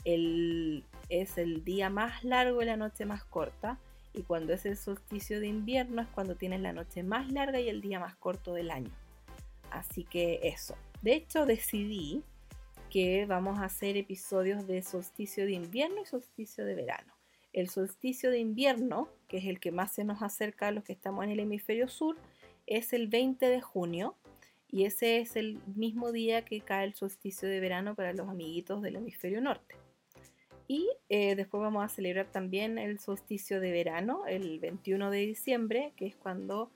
es el día más largo y la noche más corta, y cuando es el solsticio de invierno es cuando tienes la noche más larga y el día más corto del año. Así que eso. De hecho, decidí que vamos a hacer episodios de solsticio de invierno y solsticio de verano. El solsticio de invierno, que es el que más se nos acerca a los que estamos en el hemisferio sur, es el 20 de junio y ese es el mismo día que cae el solsticio de verano para los amiguitos del hemisferio norte. Y eh, después vamos a celebrar también el solsticio de verano, el 21 de diciembre, que es cuando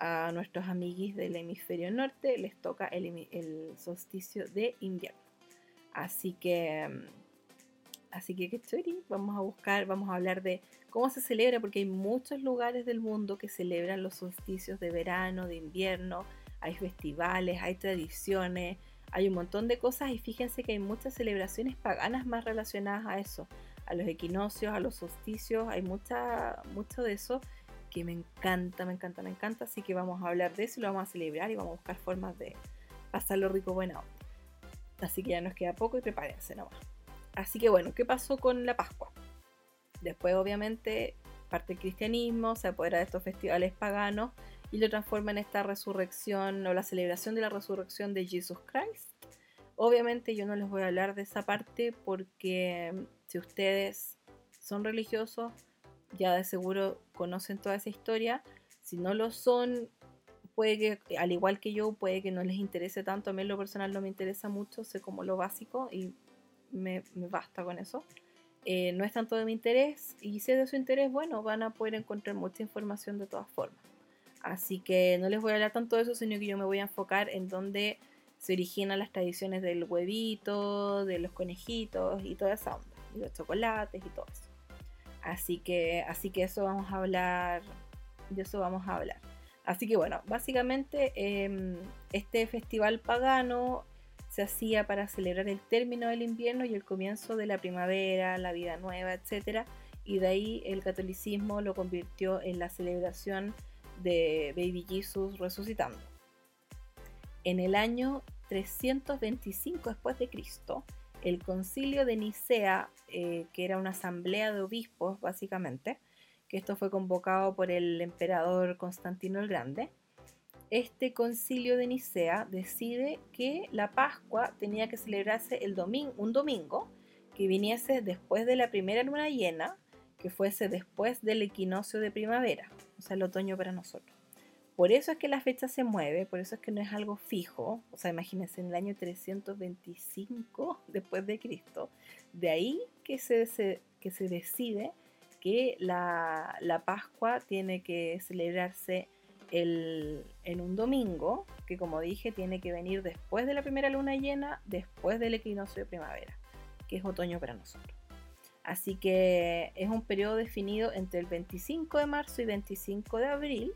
a nuestros amiguis del hemisferio norte les toca el, solsticio de invierno. Así que, mm, así que qué Vamos a buscar, vamos a hablar de cómo se celebra, porque hay muchos lugares del mundo que celebran los solsticios de verano, de invierno. Hay festivales, hay tradiciones, hay un montón de cosas y fíjense que hay muchas celebraciones paganas más relacionadas a eso, a los equinoccios, a los solsticios, hay mucha, mucho de eso que me encanta, me encanta, me encanta, así que vamos a hablar de eso y lo vamos a celebrar y vamos a buscar formas de pasarlo rico buena onda. Así que ya nos queda poco y prepárense nomás. Así que bueno, ¿qué pasó con la Pascua? Después obviamente parte el cristianismo, se apodera de estos festivales paganos y lo transforma en esta resurrección o la celebración de la resurrección de Jesus Christ. Obviamente yo no les voy a hablar de esa parte porque mm, si ustedes son religiosos, ya de seguro conocen toda esa historia. Si no lo son, puede que, al igual que yo, puede que no les interese tanto. A mí en lo personal no me interesa mucho, sé como lo básico y me, basta con eso. Eh, no es tanto de mi interés y si es de su interés, bueno, van a poder encontrar mucha información de todas formas. Así que no les voy a hablar tanto de eso, sino que yo me voy a enfocar en dónde se originan las tradiciones del huevito, de los conejitos y toda esa onda, y los chocolates y todo eso. Así que, así que eso vamos a hablar, de eso vamos a hablar. Así que bueno, básicamente em, este festival pagano se hacía para celebrar el término del invierno y el comienzo de la primavera, la vida nueva, etc. Y de ahí el catolicismo lo convirtió en la celebración de Baby Jesus resucitando. En el año 325 después de Cristo, el concilio de Nicea, eh, que era una asamblea de obispos básicamente, que esto fue convocado por el emperador Constantino el Grande, este concilio de Nicea decide que la Pascua tenía que celebrarse el domingo, un domingo que viniese después de la primera luna llena, que fuese después del equinoccio de primavera, o sea, el otoño para nosotros. Por eso es que la fecha se mueve, por eso es que no es algo fijo. O sea, imagínense, en el año 325 después de Cristo, de ahí que se, que se decide que la, Pascua tiene que celebrarse en un domingo, que como dije, tiene que venir después de la primera luna llena, después del equinoccio de primavera, que es otoño para nosotros. Así que es un periodo definido entre el 25 de marzo y 25 de abril,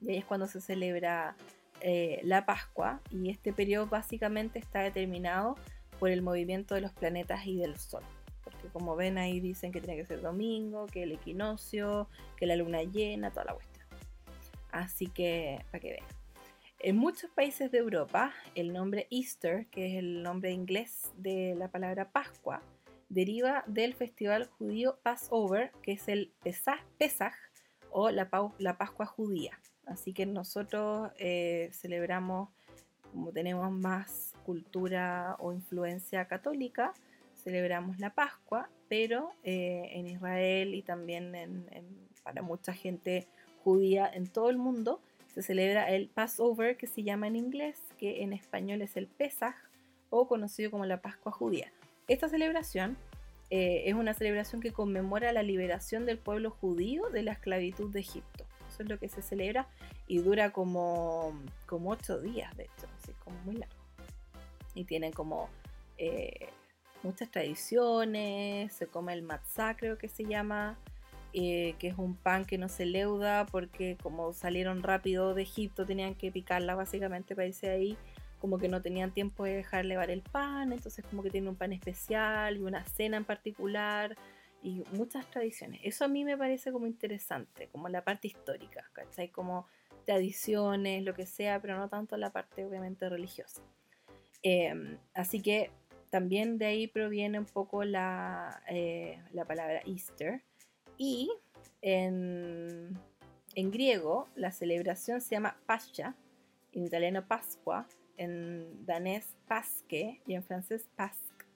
y ahí es cuando se celebra eh, la Pascua, y este periodo básicamente está determinado por el movimiento de los planetas y del Sol. Porque como ven ahí dicen que tiene que ser domingo, que el equinoccio, que la luna llena, toda la cuestión. Así que, para que vean. En muchos países de Europa, el nombre Easter, que es el nombre inglés de la palabra Pascua, deriva del festival judío Passover, que es el Pesach, o la, la, Pascua judía. Así que nosotros eh, celebramos, como tenemos más cultura o influencia católica, celebramos la Pascua, pero eh, en Israel y también para mucha gente judía en todo el mundo se celebra el Passover, que se llama en inglés, que en español es el Pesach o conocido como la Pascua judía. Esta celebración eh, es una celebración que conmemora la liberación del pueblo judío de la esclavitud de Egipto. Eso es lo que se celebra y dura como, como ocho días, de hecho, así como muy largo. Y tiene como eh, muchas tradiciones, se come el matzah, creo que se llama, eh, que es un pan que no se leuda porque como salieron rápido de Egipto tenían que picarla básicamente para irse ahí, como que no tenían tiempo de dejar levar el pan, entonces como que tiene un pan especial y una cena en particular y muchas tradiciones. Eso a mí me parece como interesante, como la parte histórica, ¿cachai? Como tradiciones, lo que sea, pero no tanto la parte obviamente religiosa. Em, así que también de ahí proviene un poco la, eh, la palabra Easter. Y en, en, griego la celebración se llama Pascha, en italiano Pascua, en danés Pasque y en francés Pasque.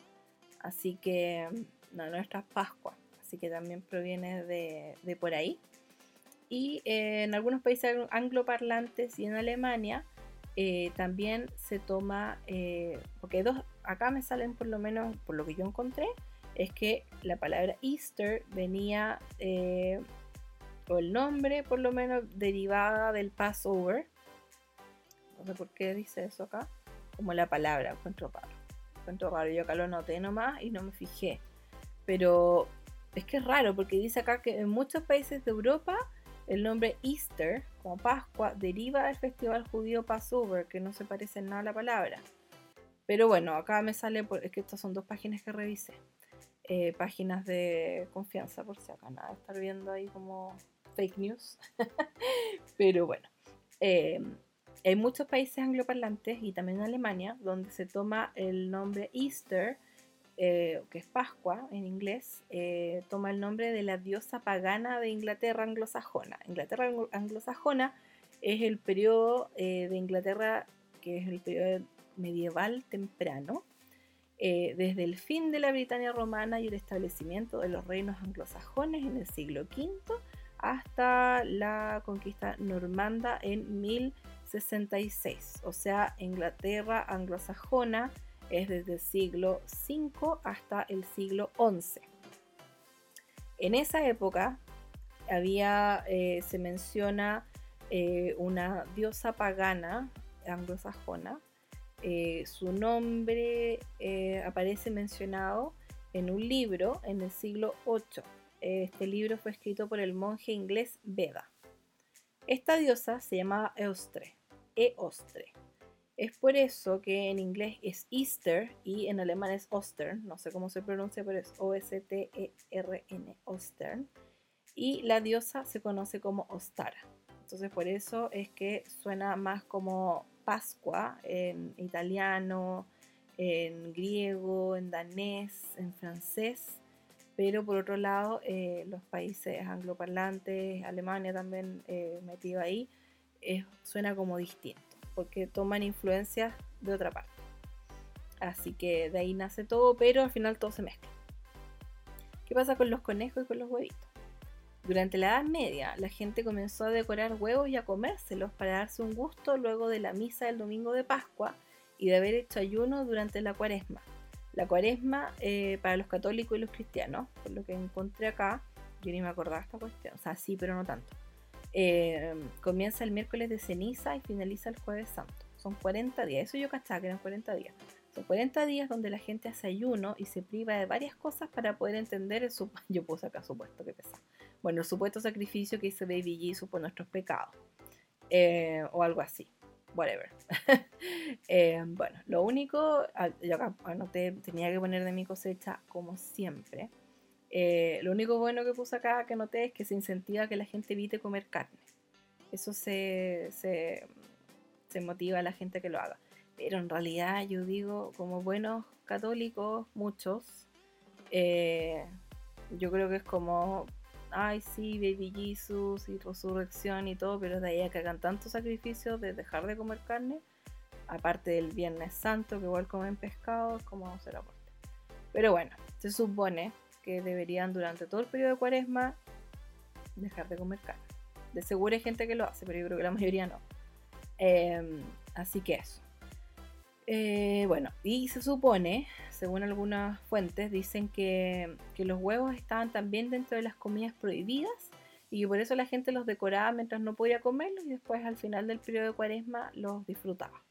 Así que no, nuestra Pascua, así que también proviene de, de por ahí. Y eh, en algunos países angloparlantes y en Alemania eh, también se toma, eh, porque dos, acá me salen por lo menos, por lo que yo encontré, es que la palabra Easter venía, o el nombre por lo menos derivada del Passover. No sé por qué dice eso acá, como la palabra, encuentro raro. Encuentro raro, yo acá lo noté nomás y no me fijé. Pero es que es raro porque dice acá que en muchos países de Europa el nombre Easter, como Pascua, deriva del festival judío Passover, que no se parece en nada a la palabra. Pero bueno, acá me sale, es que estas son dos páginas que revisé. Eh, páginas de confianza, por si acá nada, estar viendo ahí como fake news. Pero bueno, eh, hay muchos países angloparlantes y también en Alemania donde se toma el nombre Easter eh, que es Pascua en inglés, eh, toma el nombre de la diosa pagana de Inglaterra anglosajona. Inglaterra anglosajona es el periodo eh, de Inglaterra que es el periodo medieval temprano, desde el fin de la Britania romana y el establecimiento de los reinos anglosajones en el siglo V hasta la conquista normanda en 1066, o sea, Inglaterra anglosajona es desde el siglo V hasta el siglo XI. En esa época había, eh, se menciona eh, una diosa pagana anglosajona. Eh, su nombre aparece mencionado en un libro en el siglo VIII. Este libro fue escrito por el monje inglés Beda. Esta diosa se llamaba Eostre, Eostre es por eso que en inglés es Easter y en alemán es Ostern, no sé cómo se pronuncia, pero es O-S-T-E-R-N, Ostern. Y la diosa se conoce como Ostara. Entonces por eso es que suena más como Pascua en italiano, en griego, en danés, en francés. Pero por otro lado, eh, los países angloparlantes, Alemania también eh, metido ahí, suena como distinto porque toman influencias de otra parte. Así que de ahí nace todo, pero al final todo se mezcla. ¿Qué pasa con los conejos y con los huevitos? Durante la Edad Media, la gente comenzó a decorar huevos y a comérselos para darse un gusto luego de la misa del domingo de Pascua y de haber hecho ayuno durante la cuaresma. La cuaresma eh, para los católicos y los cristianos, por lo que encontré acá, yo ni me acordaba esta cuestión, o sea, sí, pero no tanto. Eh, comienza el miércoles de ceniza y finaliza el jueves santo. Son 40 días, eso yo cachaba que eran 40 días. Son 40 días donde la gente hace ayuno y se priva de varias cosas para poder entender el supuesto, yo puse acá supuesto que pesa. Bueno, el supuesto sacrificio que hizo Baby Jesus por nuestros pecados. Eh, o algo así. Whatever. Eh, bueno, lo único, yo acá anoté, tenía que poner de mi cosecha como siempre. Eh, lo único bueno que puse acá que noté es que se incentiva que la gente evite comer carne. Eso se, se, motiva a la gente que lo haga. Pero en realidad yo digo, como buenos católicos, muchos, eh, yo creo que es como, ay sí, Baby Jesus y resurrección y todo, pero de ahí a que hagan tantos sacrificios de dejar de comer carne, aparte del Viernes Santo, que igual comen pescado, como se lo aporte. Pero bueno, se supone que deberían durante todo el periodo de cuaresma dejar de comer carne. De seguro hay gente que lo hace, pero yo creo que la mayoría no. Em, así que eso. Eh, bueno, y se supone, según algunas fuentes, dicen que, que, los huevos estaban también dentro de las comidas prohibidas y por eso la gente los decoraba mientras no podía comerlos y después al final del periodo de cuaresma los disfrutaba.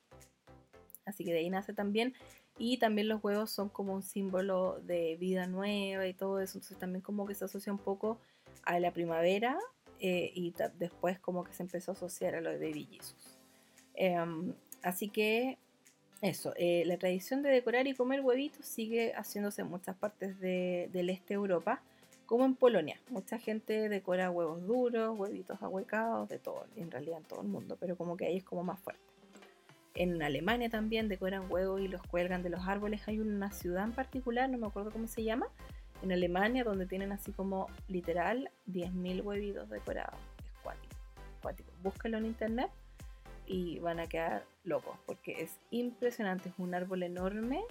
Así que de ahí nace también Y también los huevos son como un símbolo de vida nueva y todo eso. Entonces también como que se asocia un poco a la primavera eh, y después como que se empezó a asociar a lo de Baby em, así que eso, eh, la tradición de decorar y comer huevitos sigue haciéndose en muchas partes del este de Europa, como en Polonia. Mucha gente decora huevos duros, huevitos ahuecados, de todo, en realidad en todo el mundo, pero como que ahí es como más fuerte. En Alemania también decoran huevos y los cuelgan de los árboles. Hay una ciudad en particular, no me acuerdo cómo se llama, en Alemania donde tienen así como literal 10.000 huevitos decorados. Es cuático, cuático. Búscalo en internet y van a quedar locos porque es impresionante. Es un árbol enorme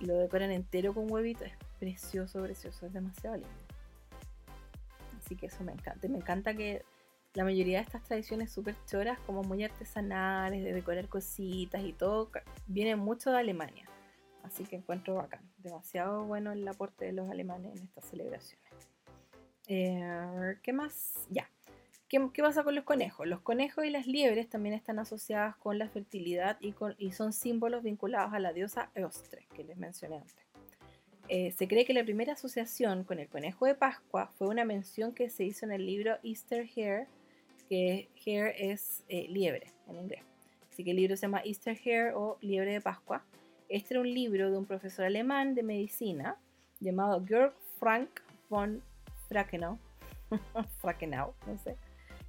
y lo decoran entero con huevitos. Es precioso, precioso, es demasiado lindo. Así que eso me encanta. Me encanta que la mayoría de estas tradiciones súper choras, como muy artesanales, de decorar cositas y todo, vienen mucho de Alemania. Así que encuentro bacán. Demasiado bueno el aporte de los alemanes en estas celebraciones. Eh, ¿Qué más? Ya. ¿Qué, pasa con los conejos? Los conejos y las liebres también están asociadas con la fertilidad y, con, y son símbolos vinculados a la diosa Eostre, que les mencioné antes. Eh, se cree que la primera asociación con el conejo de Pascua fue una mención que se hizo en el libro Easter Hare que hare es eh, liebre en inglés. Así que el libro se llama Easter Hare o Liebre de Pascua. Este era un libro de un profesor alemán de medicina llamado Georg Frank von Frackenau, Frackenau, no sé,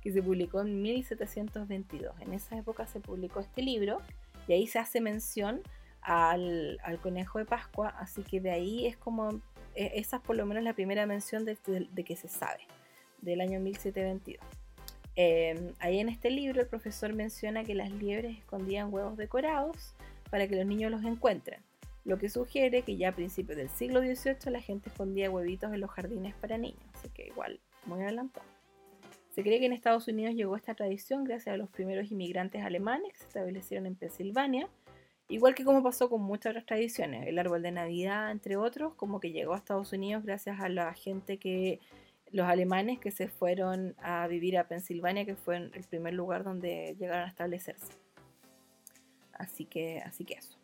que se publicó en 1722. En esa época se publicó este libro y ahí se hace mención al, conejo de Pascua, así que de ahí es como, e, esa es por lo menos la primera mención de, de que se sabe, del año 1722. Em, ahí en este libro el profesor menciona que las liebres escondían huevos decorados para que los niños los encuentren, lo que sugiere que ya a principios del siglo XVIII la gente escondía huevitos en los jardines para niños, así que igual muy adelantado. Se cree que en Estados Unidos llegó esta tradición gracias a los primeros inmigrantes alemanes que se establecieron en Pensilvania, igual que como pasó con muchas otras tradiciones, el árbol de Navidad, entre otros, como que llegó a Estados Unidos gracias a la gente que los alemanes que se fueron a vivir a Pensilvania, que fue el primer lugar donde llegaron a establecerse. Así que, así que eso.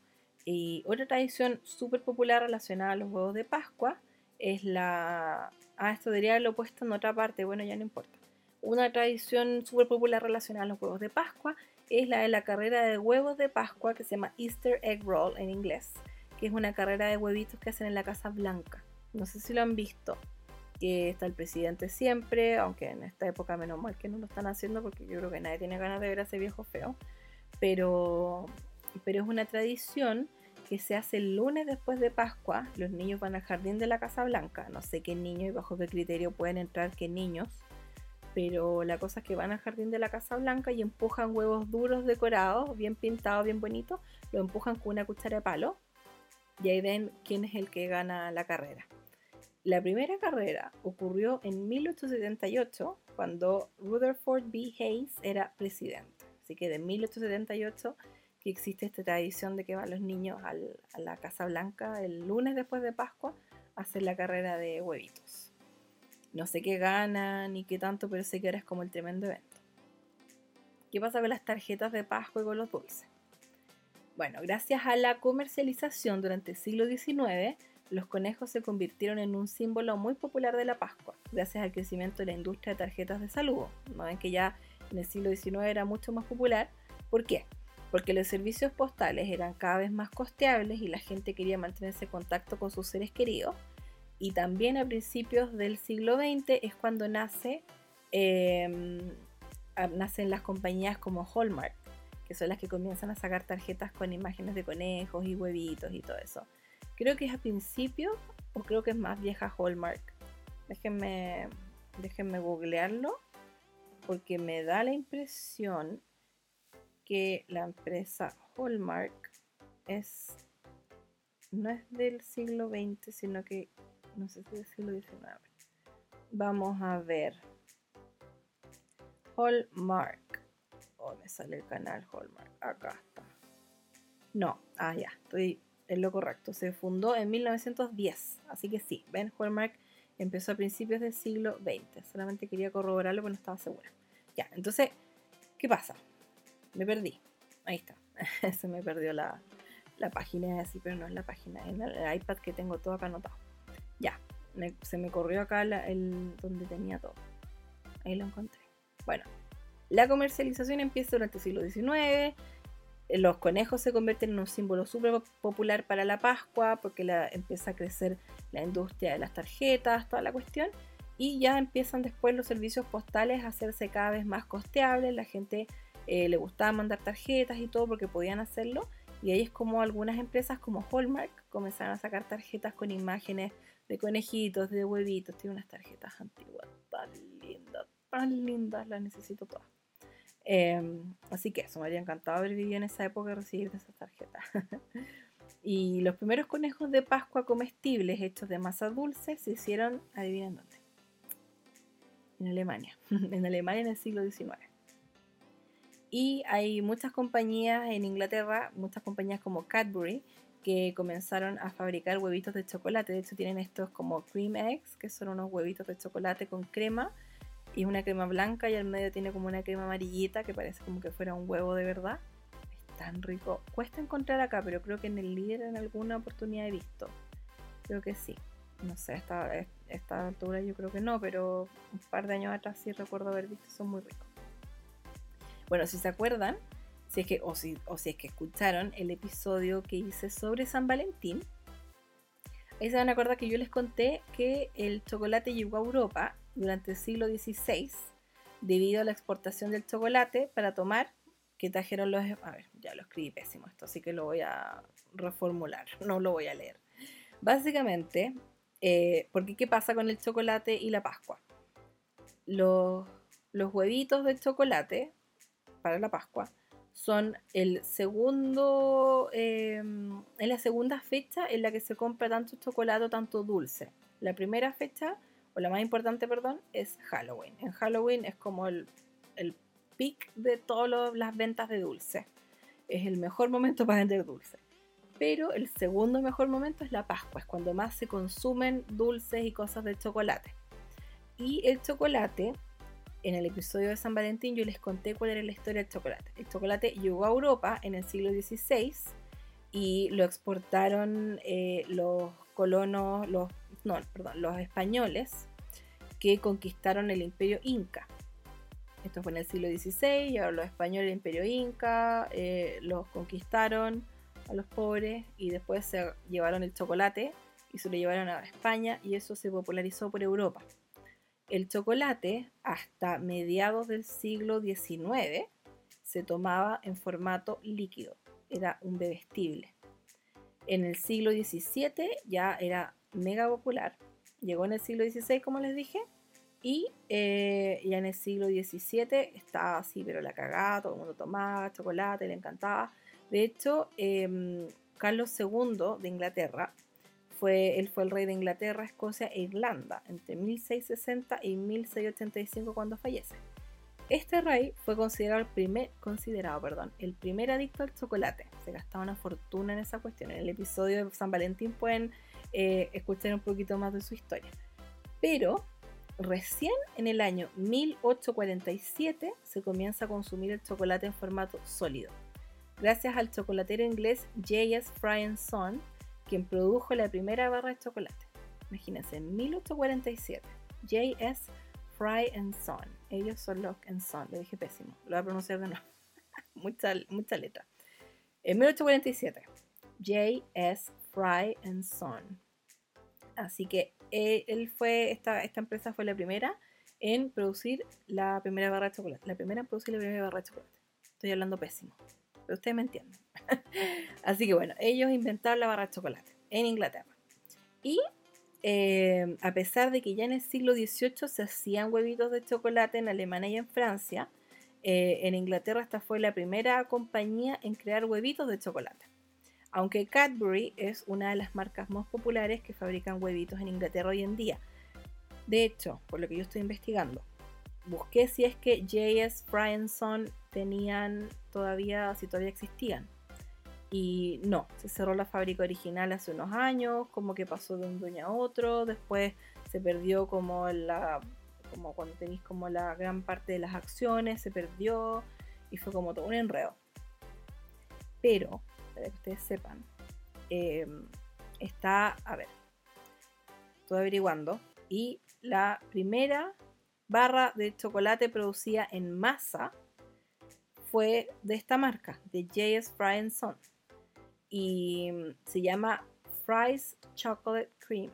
Y otra tradición súper popular relacionada a los huevos de Pascua es la... Ah, esto debería haberlo puesto en otra parte, bueno, ya no importa. Una tradición súper popular relacionada a los huevos de Pascua es la de la carrera de huevos de Pascua que se llama Easter Egg Roll en inglés, que es una carrera de huevitos que hacen en la Casa Blanca. No sé si lo han visto está el presidente siempre, aunque en esta época menos mal que no lo están haciendo porque yo creo que nadie tiene ganas de ver a ese viejo feo, pero, pero es una tradición que se hace el lunes después de Pascua, los niños van al jardín de la Casa Blanca, no sé qué niños y bajo qué criterio pueden entrar qué niños, pero la cosa es que van al jardín de la Casa Blanca y empujan huevos duros decorados, bien pintados, bien bonitos, lo empujan con una cuchara de palo. Y ahí ven quién es el que gana la carrera. La primera carrera ocurrió en 1878, cuando Rutherford B. Hayes era presidente. Así que de 1878 que existe esta tradición de que van los niños a la Casa Blanca el lunes después de Pascua a hacer la carrera de huevitos. No sé qué ganan ni qué tanto, pero sé que ahora es como el tremendo evento. ¿Qué pasa con las tarjetas de Pascua y con los dulces? Bueno, gracias a la comercialización durante el siglo XIX, los conejos se convirtieron en un símbolo muy popular de la Pascua, gracias al crecimiento de la industria de tarjetas de saludo. ¿No ven que ya en el siglo XIX era mucho más popular? ¿Por qué? Porque los servicios postales eran cada vez más costeables y la gente quería mantenerse en contacto con sus seres queridos. Y también a principios del siglo XX es cuando nace, em, nacen las compañías como Hallmark, que son las que comienzan a sacar tarjetas con imágenes de conejos y huevitos y todo eso. Creo que es a principio o creo que es más vieja Hallmark. Déjenme, déjenme googlearlo porque me da la impresión que la empresa Hallmark es no es del siglo XX, sino que no sé si es del siglo XIX. Vamos a ver. Hallmark. Oh, me sale el canal Hallmark. Acá está. No, ah, ya, estoy es lo correcto. Se fundó en 1910. Así que sí, Ben Hallmark empezó a principios del siglo XX. Solamente quería corroborarlo porque no estaba segura. Ya, entonces, ¿qué pasa? Me perdí. Ahí está. Se me perdió la, la página es así, pero no es la página, en el iPad que tengo todo acá anotado. Ya, se me corrió acá el donde tenía todo. Ahí lo encontré. Bueno, la comercialización empieza durante el siglo XIX. Los conejos se convierten en un símbolo súper popular para la Pascua porque empieza a crecer la industria de las tarjetas, toda la cuestión. Y ya empiezan después los servicios postales a hacerse cada vez más costeables. La gente eh, le gustaba mandar tarjetas y todo porque podían hacerlo. Y ahí es como algunas empresas como Hallmark comenzaron a sacar tarjetas con imágenes de conejitos, de huevitos. Tiene unas tarjetas antiguas tan lindas, tan lindas, las necesito todas. Em, así que eso, me habría encantado haber vivido en esa época y recibir esas tarjetas. y los primeros conejos de Pascua comestibles hechos de masa dulce se hicieron, adivinen dónde. En Alemania. en Alemania en el siglo XIX. Y hay muchas compañías en Inglaterra, muchas compañías como Cadbury, que comenzaron a fabricar huevitos de chocolate. De hecho, tienen estos como cream eggs, que son unos huevitos de chocolate con crema. Y una crema blanca y al medio tiene como una crema amarillita que parece como que fuera un huevo de verdad. Es tan rico. Cuesta encontrar acá, pero creo que en el líder en alguna oportunidad he visto. Creo que sí. No sé, esta, esta altura yo creo que no, pero un par de años atrás sí recuerdo haber visto. Son muy ricos. Bueno, si se acuerdan, si es que, o, si, o si es que escucharon el episodio que hice sobre San Valentín, ahí se van a acordar que yo les conté que el chocolate llegó a Europa durante el siglo XVI debido a la exportación del chocolate para tomar que trajeron los... A ver, ya lo escribí pésimo esto, así que lo voy a reformular, no lo voy a leer. Básicamente, eh, porque ¿qué pasa con el chocolate y la Pascua? Los, los huevitos de chocolate para la Pascua son el segundo, em, en la segunda fecha en la que se compra tanto chocolate o tanto dulce. La primera fecha, o la más importante, perdón, es Halloween. En Halloween es como el, el pic de todas las ventas de dulce. Es el mejor momento para vender dulce. Pero el segundo mejor momento es la Pascua, es cuando más se consumen dulces y cosas de chocolate. Y el chocolate en el episodio de San Valentín yo les conté cuál era la historia del chocolate. El chocolate llegó a Europa en el siglo XVI y lo exportaron eh, los colonos, los, no, perdón, los españoles que conquistaron el imperio inca. Esto fue en el siglo XVI y ahora los españoles, el imperio inca, eh, los conquistaron a los pobres y después se llevaron el chocolate y se lo llevaron a España y eso se popularizó por Europa. El chocolate, hasta mediados del siglo XIX, se tomaba en formato líquido, era un bebestible. En el siglo XVII ya era mega popular, llegó en el siglo XVI, como les dije, y eh, ya en el siglo XVII estaba así, pero la cagada, todo el mundo tomaba chocolate, le encantaba. De hecho, em, Carlos II de Inglaterra él fue el rey de Inglaterra, Escocia e Irlanda entre 1660 y 1685 cuando fallece. Este rey fue considerado el primer, considerado, perdón, el primer adicto al chocolate. Se gastaba una fortuna en esa cuestión. En el episodio de San Valentín pueden eh, escuchar un poquito más de su historia. Pero recién en el año 1847 se comienza a consumir el chocolate en formato sólido. Gracias al chocolatero inglés J.S. Fry Son, quien produjo la primera barra de chocolate. Imagínense, en 1847, J.S. Fry Son. Ellos son los Son, lo dije pésimo, lo voy a pronunciar de nuevo. mucha, mucha letra. En 1847, J.S. Fry Son. Así que eh, él fue, esta, esta empresa fue la primera en producir la primera barra de chocolate. La primera en producir la primera barra de chocolate. Estoy hablando pésimo pero ustedes me entienden. Así que bueno, ellos inventaron la barra de chocolate en Inglaterra. Y eh, a pesar de que ya en el siglo XVIII se hacían huevitos de chocolate en Alemania y en Francia, eh, en Inglaterra esta fue la primera compañía en crear huevitos de chocolate. Aunque Cadbury es una de las marcas más populares que fabrican huevitos en Inglaterra hoy en día. De hecho, por lo que yo estoy investigando, busqué si es que J.S. Son tenían todavía, si todavía existían. Y no, se cerró la fábrica original hace unos años, como que pasó de un dueño a otro, después se perdió como la como cuando tenéis como la gran parte de las acciones, se perdió y fue como todo un enredo. Pero para que ustedes sepan, em, está, a ver, estoy averiguando, y la primera barra de chocolate producida en masa fue de esta marca, de J.S. Fry Son. Y se llama Fries Chocolate Cream.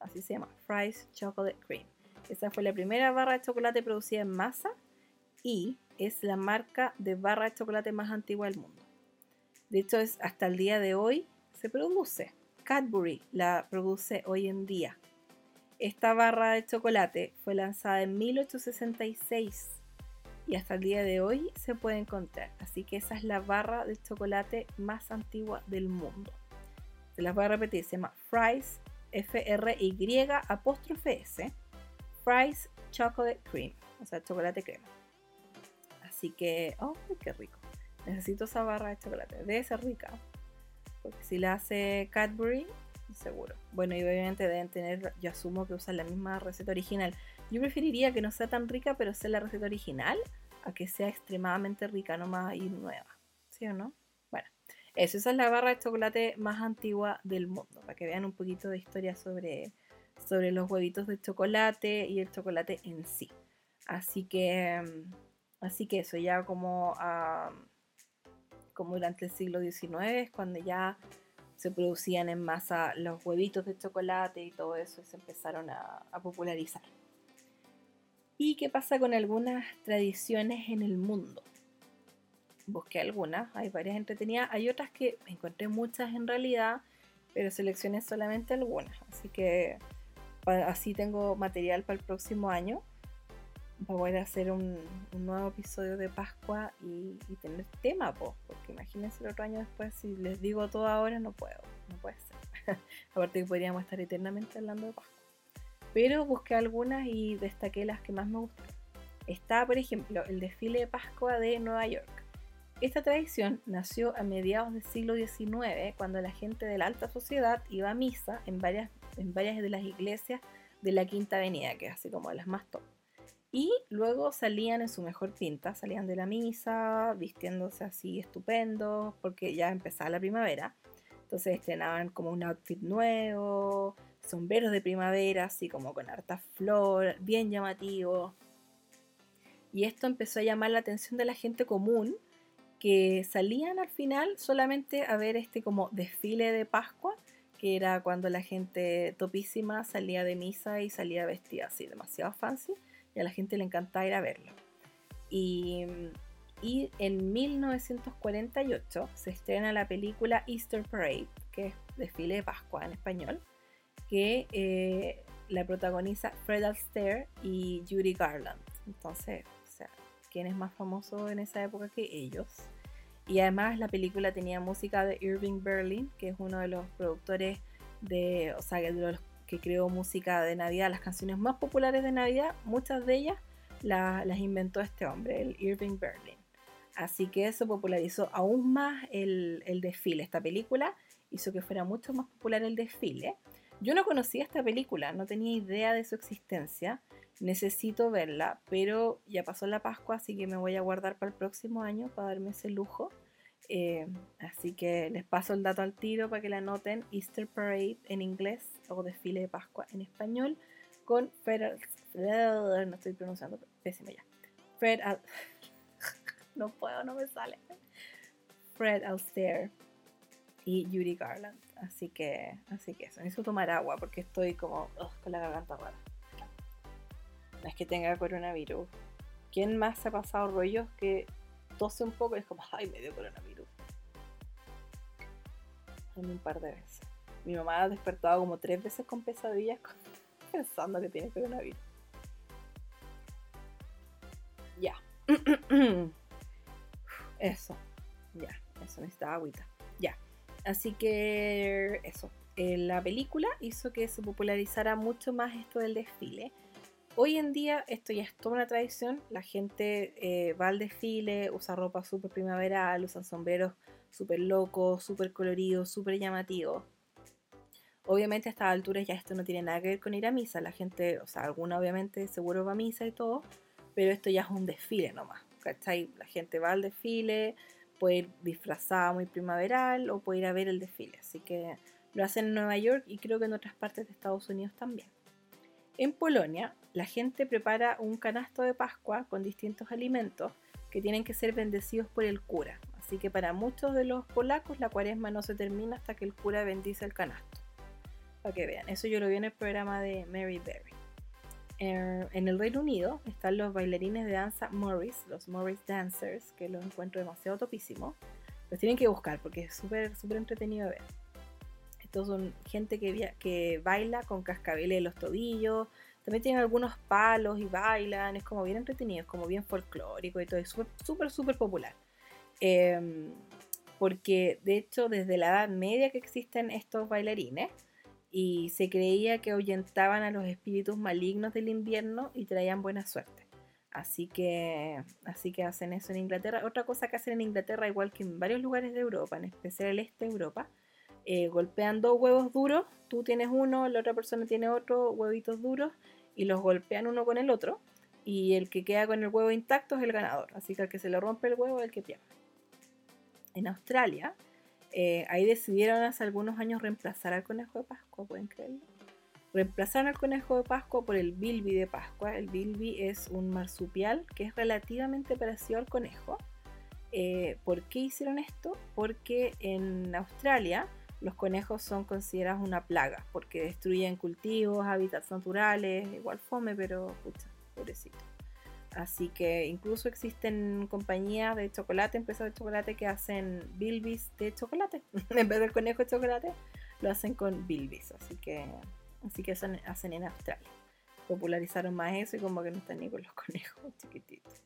Así se llama, Fries Chocolate Cream. Esa fue la primera barra de chocolate producida en masa y es la marca de barra de chocolate más antigua del mundo. De hecho, es hasta el día de hoy se produce. Cadbury la produce hoy en día. Esta barra de chocolate fue lanzada en 1866 y hasta el día de hoy se puede encontrar. Así que esa es la barra de chocolate más antigua del mundo. Se las voy a repetir, se llama Fries, F-R-Y apóstrofe S, Fries Chocolate Cream, o sea, chocolate crema. Así que, oh, qué rico. Necesito esa barra de chocolate, debe ser rica, porque si la hace Cadbury, seguro. Bueno, y obviamente deben tener, yo asumo que usan la misma receta original. Yo preferiría que no sea tan rica, pero sea la receta original, a que sea extremadamente rica nomás y nueva. ¿Sí o no? Bueno, eso, esa es la barra de chocolate más antigua del mundo, para que vean un poquito de historia sobre, sobre los huevitos de chocolate y el chocolate en sí. Así que, así que eso, ya como, como durante el siglo XIX, cuando ya se producían en masa los huevitos de chocolate y todo eso y se empezaron a, popularizar. ¿Y qué pasa con algunas tradiciones en el mundo? Busqué algunas, hay varias entretenidas, hay otras que encontré muchas en realidad, pero seleccioné solamente algunas, así que así tengo material para el próximo año voy a hacer un, nuevo episodio de Pascua y, tener tema, porque imagínense el otro año después, si les digo todo ahora, no puedo, no puede ser. Aparte que podríamos estar eternamente hablando de Pascua. Pero busqué algunas y destaqué las que más me gustaron. Está, por ejemplo, el desfile de Pascua de Nueva York. Esta tradición nació a mediados del siglo XIX, cuando la gente de la alta sociedad iba a misa en varias, de las iglesias de la Quinta Avenida, que es así como las más top. Y luego salían en su mejor pinta, salían de la misa, vistiéndose así estupendo, porque ya empezaba la primavera. Entonces estrenaban como un outfit nuevo, sombreros de primavera, así como con harta flor, bien llamativo. Y esto empezó a llamar la atención de la gente común, que salían al final solamente a ver este como desfile de Pascua, que era cuando la gente topísima salía de misa y salía vestida así demasiado fancy y a la gente le encantaba ir a verlo. Y, y en 1948 se estrena la película Easter Parade, que es desfile de Pascua en español, que eh, la protagoniza Fred Astaire y Judy Garland. Entonces, o sea, ¿quién es más famoso en esa época que ellos? Y además la película tenía música de Irving Berlin, que es uno de los productores de, o sea, de los que creó música de Navidad, las canciones más populares de Navidad, muchas de ellas las inventó este hombre, el Irving Berlin. Así que eso popularizó aún más el, el, desfile. Esta película hizo que fuera mucho más popular el desfile. Yo no conocía esta película, no tenía idea de su existencia. Necesito verla, pero ya pasó la Pascua, así que me voy a guardar para el próximo año para darme ese lujo. Eh, así que les paso el dato al tiro para que la anoten. Easter Parade en inglés o desfile de Pascua en español con Fred. No estoy pronunciando, pésimo ya. Fred. no puedo, no me sale. Fred Astaire y Judy Garland. Así que, así que eso. Necesito tomar agua porque estoy como con la garganta rara. No es que tenga coronavirus. ¿Quién más se ha pasado rollos que tose un poco y es como, ay, me dio coronavirus. Un par de veces. Mi mamá ha despertado como tres veces con pesadillas pensando que tiene coronavirus. Ya. Eso. Ya. Eso necesita agüita. Ya. Así que eso. Eh, la película hizo que se popularizara mucho más esto del desfile Hoy en día esto ya es toda una tradición, la gente eh, va al desfile, usa ropa súper primaveral, usan sombreros súper locos, súper coloridos, súper llamativos. Obviamente a estas alturas ya esto no tiene nada que ver con ir a misa, la gente, o sea, alguna obviamente seguro va a misa y todo, pero esto ya es un desfile nomás, ¿cachai? La gente va al desfile, puede ir disfrazada muy primaveral o puede ir a ver el desfile. Así que lo hacen en Nueva York y creo que en otras partes de Estados Unidos también. En Polonia, la gente prepara un canasto de Pascua con distintos alimentos que tienen que ser bendecidos por el cura. Así que para muchos de los polacos la cuaresma no se termina hasta que el cura bendice el canasto. Para que vean, eso yo lo vi en el programa de Mary Berry. Eh, en el Reino Unido están los bailarines de danza Morris, los Morris Dancers, que los encuentro demasiado topísimos. Los tienen que buscar porque es súper súper entretenido de ver. Estos son gente que, que baila con cascabeles en los tobillos. También tienen algunos palos y bailan. Es como bien entretenido, es como bien folclórico y todo. Es súper, súper popular. Em, porque de hecho desde la Edad Media que existen estos bailarines y se creía que ahuyentaban a los espíritus malignos del invierno y traían buena suerte. Así que, así que hacen eso en Inglaterra. Otra cosa que hacen en Inglaterra, igual que en varios lugares de Europa, en especial el este de Europa, eh, golpean dos huevos duros, tú tienes uno, la otra persona tiene otro, huevitos duros, y los golpean uno con el otro, y el que queda con el huevo intacto es el ganador. Así que al que se le rompe el huevo es el que pierde. En Australia, eh, ahí decidieron hace algunos años reemplazar al conejo de Pascua, ¿pueden creerlo? Reemplazaron al conejo de Pascua por el bilby de Pascua. El bilby es un marsupial que es relativamente parecido al conejo. Eh, ¿Por qué hicieron esto? Porque en Australia los conejos son considerados una plaga, porque destruyen cultivos, hábitats naturales, igual fome, pero pucha, pobrecito. Así que incluso existen compañías de chocolate, empresas de chocolate que hacen bilbis de chocolate. en vez del conejo de chocolate, lo hacen con bilbis. Así que, así que hacen, hacen en Australia. Popularizaron más eso y como que no están ni con los conejos chiquititos.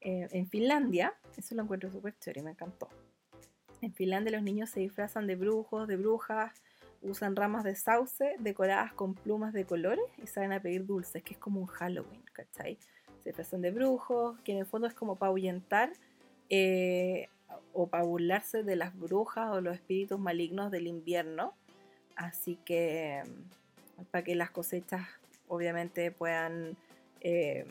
Eh, en Finlandia, eso lo encuentro súper chévere, me encantó. En Finlandia los niños se disfrazan de brujos, de brujas, usan ramas de sauce decoradas con plumas de colores y salen a pedir dulces, que es como un Halloween, ¿cachai? Disfrazan de brujos, que en el fondo es como para ahuyentar eh, o para burlarse de las brujas o los espíritus malignos del invierno. Así que mm, para que las cosechas obviamente puedan eh,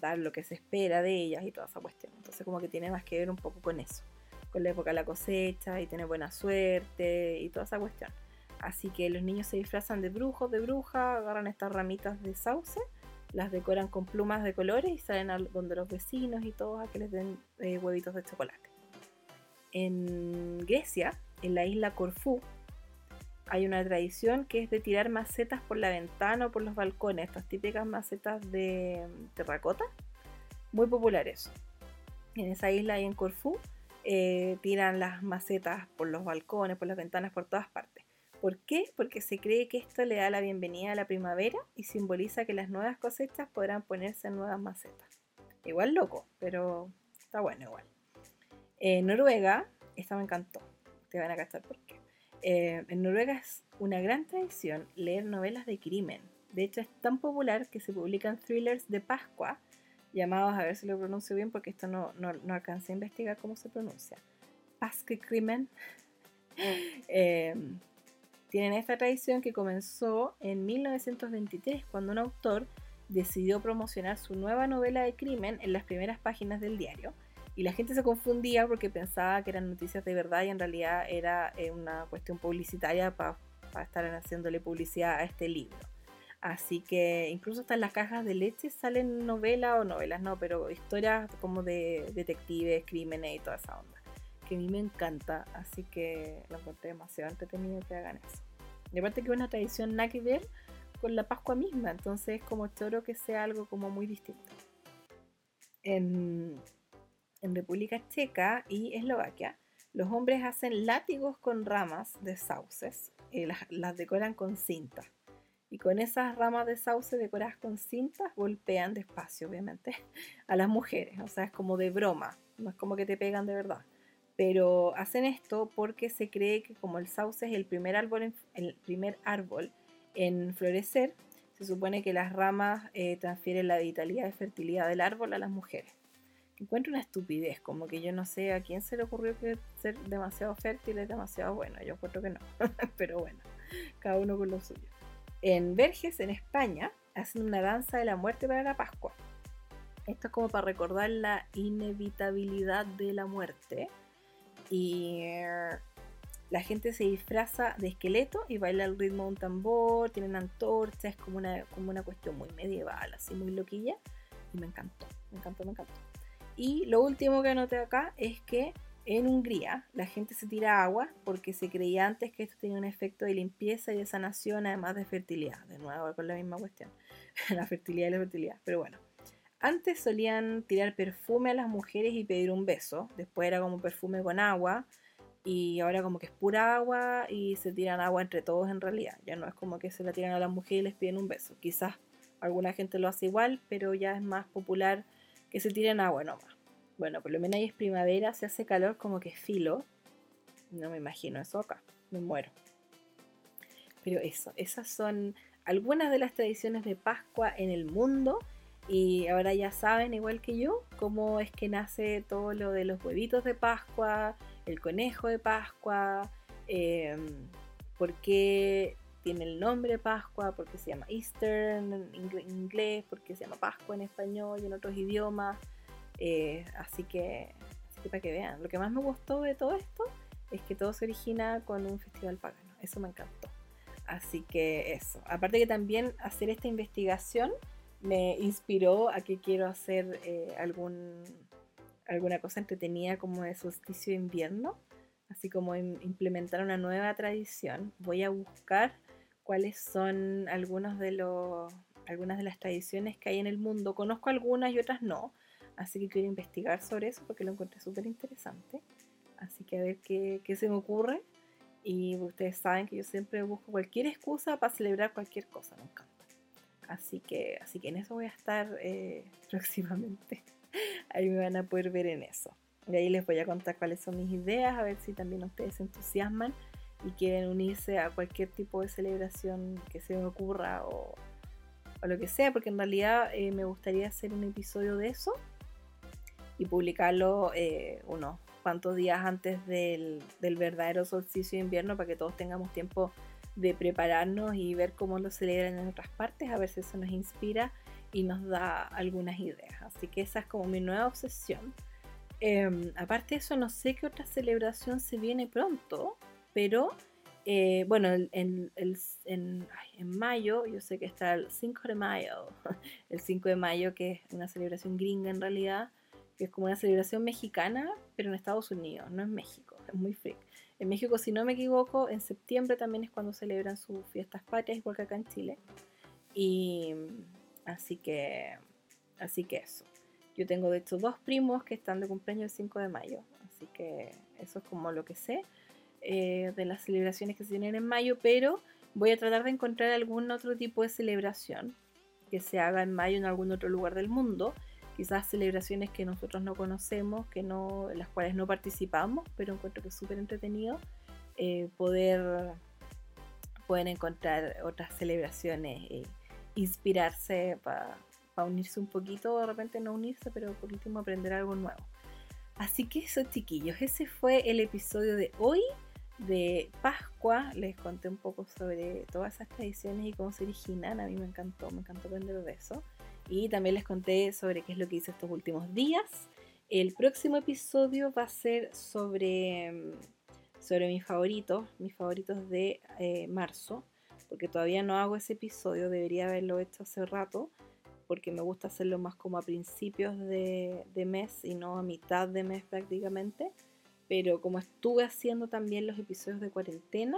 dar lo que se espera de ellas y toda esa cuestión. Entonces como que tiene más que ver un poco con eso, con la época de la cosecha y tener buena suerte y toda esa cuestión. Así que los niños se disfrazan de brujos, de brujas, agarran estas ramitas de sauce las decoran con plumas de colores y salen a donde los vecinos y todos a que les den eh, huevitos de chocolate. En Grecia, en la isla Corfú, hay una tradición que es de tirar macetas por la ventana o por los balcones, estas típicas macetas de terracota, muy populares. En esa isla y en Corfú eh, tiran las macetas por los balcones, por las ventanas, por todas partes. ¿Por qué? Porque se cree que esto le da la bienvenida a la primavera y simboliza que las nuevas cosechas podrán ponerse en nuevas macetas. Igual loco, pero está bueno igual. En Noruega, esta me encantó, te van a cachar por qué. Eh, en Noruega es una gran tradición leer novelas de crimen. De hecho, es tan popular que se publican thrillers de Pascua, llamados, a ver si lo pronuncio bien porque esto no, no, no alcancé a investigar cómo se pronuncia. Pasque Crimen. eh, tienen esta tradición que comenzó en 1923, cuando un autor decidió promocionar su nueva novela de crimen en las primeras páginas del diario. Y la gente se confundía porque pensaba que eran noticias de verdad y en realidad era eh, una cuestión publicitaria para estar haciéndole publicidad a este libro. Así que incluso hasta en las cajas de leche salen novelas o novelas, no, pero historias como de detectives, crímenes y toda esa onda que a mí me encanta, así que lo encontré demasiado entretenido que hagan eso. Y aparte que es una tradición nada que ver con la Pascua misma, entonces es como choro que sea algo como muy distinto. En, República Checa y Eslovaquia, los hombres hacen látigos con ramas de sauces, y las, las decoran con cinta. Y con esas ramas de sauce decoradas con cintas golpean despacio, obviamente, a las mujeres. O sea, es como de broma, no es como que te pegan de verdad pero hacen esto porque se cree que como el sauce es el primer árbol en, el primer árbol en florecer, se supone que las ramas eh, transfieren la vitalidad y fertilidad del árbol a las mujeres. Encuentro una estupidez, como que yo no sé a quién se le ocurrió que ser demasiado fértil es demasiado bueno, yo encuentro que no, pero bueno, cada uno con lo suyo. En Verges, en España, hacen una danza de la muerte para la Pascua. Esto es como para recordar la inevitabilidad de la muerte Y eh, la gente se disfraza de esqueleto y baila al ritmo de un tambor, tienen antorchas, es como una, como una cuestión muy medieval, así muy loquilla. Y me encantó, me encantó, me encantó. Y lo último que anoté acá es que en Hungría la gente se tira agua porque se creía antes que esto tenía un efecto de limpieza y de sanación, además de fertilidad. De nuevo, con la misma cuestión. la fertilidad y la fertilidad. Pero bueno, antes solían tirar perfume a las mujeres y pedir un beso. Después era como perfume con agua. Y ahora como que es pura agua y se tiran agua entre todos en realidad. Ya no es como que se la tiran a las mujeres y les piden un beso. Quizás alguna gente lo hace igual, pero ya es más popular que se tiren agua nomás. Bueno, por lo menos ahí es primavera, se hace calor como que filo. No me imagino eso acá, me muero. Pero eso, esas son algunas de las tradiciones de Pascua en el mundo. Y ahora ya saben, igual que yo, cómo es que nace todo lo de los huevitos de Pascua, el conejo de Pascua, eh, por qué tiene el nombre Pascua, porque se llama Easter en inglés, porque se llama Pascua en español y en otros idiomas. Eh, así, que, así que para que vean, lo que más me gustó de todo esto es que todo se origina con un festival pagano. Eso me encantó. Así que eso. Aparte que también hacer esta investigación me inspiró a que quiero hacer eh, algún, alguna cosa entretenida como de solsticio de invierno, así como implementar una nueva tradición. Voy a buscar cuáles son algunos de los, algunas de las tradiciones que hay en el mundo. Conozco algunas y otras no, así que quiero investigar sobre eso porque lo encontré súper interesante. Así que a ver qué, qué se me ocurre y ustedes saben que yo siempre busco cualquier excusa para celebrar cualquier cosa, encanta. Así que, así que en eso voy a estar eh, próximamente. Ahí me van a poder ver en eso. Y ahí les voy a contar cuáles son mis ideas, a ver si también ustedes se entusiasman y quieren unirse a cualquier tipo de celebración que se me ocurra o, o lo que sea, porque en realidad eh, me gustaría hacer un episodio de eso y publicarlo eh, uno cuantos días antes del, verdadero solsticio de invierno para que todos tengamos tiempo de prepararnos y ver cómo lo celebran en otras partes, a ver si eso nos inspira y nos da algunas ideas. Así que esa es como mi nueva obsesión. Em, aparte de eso, no sé qué otra celebración se viene pronto, pero eh, bueno, en, en, mayo, yo sé que está el 5 de mayo, el 5 de mayo, que es una celebración gringa en realidad, que es como una celebración mexicana, pero en Estados Unidos, no en México, es muy freak. En México, si no me equivoco, en septiembre también es cuando celebran sus fiestas patrias, igual que acá en Chile. Y así que, así que eso. Yo tengo de hecho dos primos que están de cumpleaños el 5 de mayo, así que eso es como lo que sé eh, de las celebraciones que se tienen en mayo, pero voy a tratar de encontrar algún otro tipo de celebración que se haga en mayo en algún otro lugar del mundo quizás celebraciones que nosotros no conocemos, que no, las cuales no participamos, pero encuentro que es súper entretenido eh, poder, encontrar otras celebraciones, e inspirarse para unirse un poquito, de repente no unirse, pero por último aprender algo nuevo. Así que eso chiquillos, ese fue el episodio de hoy de Pascua. Les conté un poco sobre todas esas tradiciones y cómo se originan. A mí me encantó, me encantó aprender de eso. Y también les conté sobre qué es lo que hice estos últimos días. El próximo episodio va a ser sobre, mm, sobre mis favoritos, mis favoritos de eh, marzo, porque todavía no hago ese episodio, debería haberlo hecho hace rato, porque me gusta hacerlo más como a principios de, de mes y no a mitad de mes prácticamente. Pero como estuve haciendo también los episodios de cuarentena,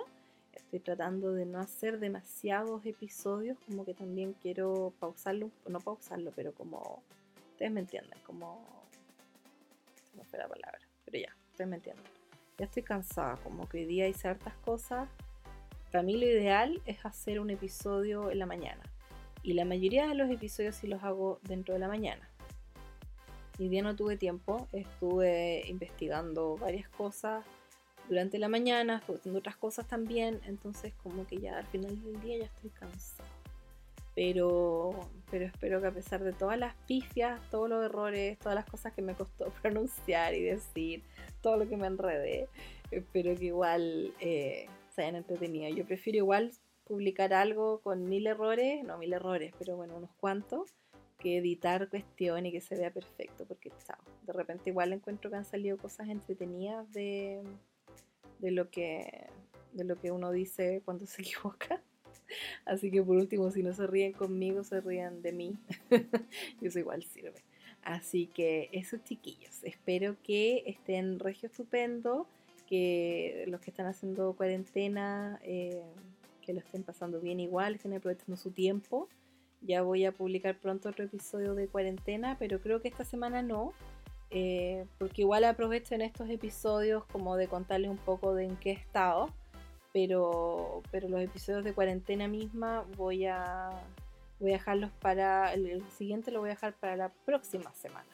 estoy tratando de no hacer demasiados episodios, como que también quiero pausarlo, no pausarlo, pero como, ustedes me entienden, como, no fue la palabra, pero ya, ustedes me entienden. Ya estoy cansada, como que hoy día hice hartas cosas. Para mí lo ideal es hacer un episodio en la mañana. Y la mayoría de los episodios sí los hago dentro de la mañana. Hoy día no tuve tiempo, estuve investigando varias cosas durante la mañana, estuve haciendo otras cosas también, entonces como que ya al final del día ya estoy cansada. Pero, pero espero que a pesar de todas las pifias, todos los errores, todas las cosas que me costó pronunciar y decir, todo lo que me enredé, espero que igual eh, se hayan entretenido. Yo prefiero igual publicar algo con mil errores, no mil errores, pero bueno, unos cuantos, que editar cuestión y que se vea perfecto, porque De repente igual encuentro que han salido cosas entretenidas de, de lo que de lo que uno dice cuando se equivoca. Así que por último, si no se ríen conmigo, se rían de mí. y eso igual sirve. Así que esos chiquillos, espero que estén regio estupendo, que los que están haciendo cuarentena, eh, que lo estén pasando bien igual, estén aprovechando su tiempo. Ya voy a publicar pronto otro episodio de cuarentena, pero creo que esta semana no, eh, porque igual aprovecho en estos episodios como de contarles un poco de en qué estado pero, pero los episodios de cuarentena misma voy a, voy a dejarlos para, el, siguiente lo voy a dejar para la próxima semana,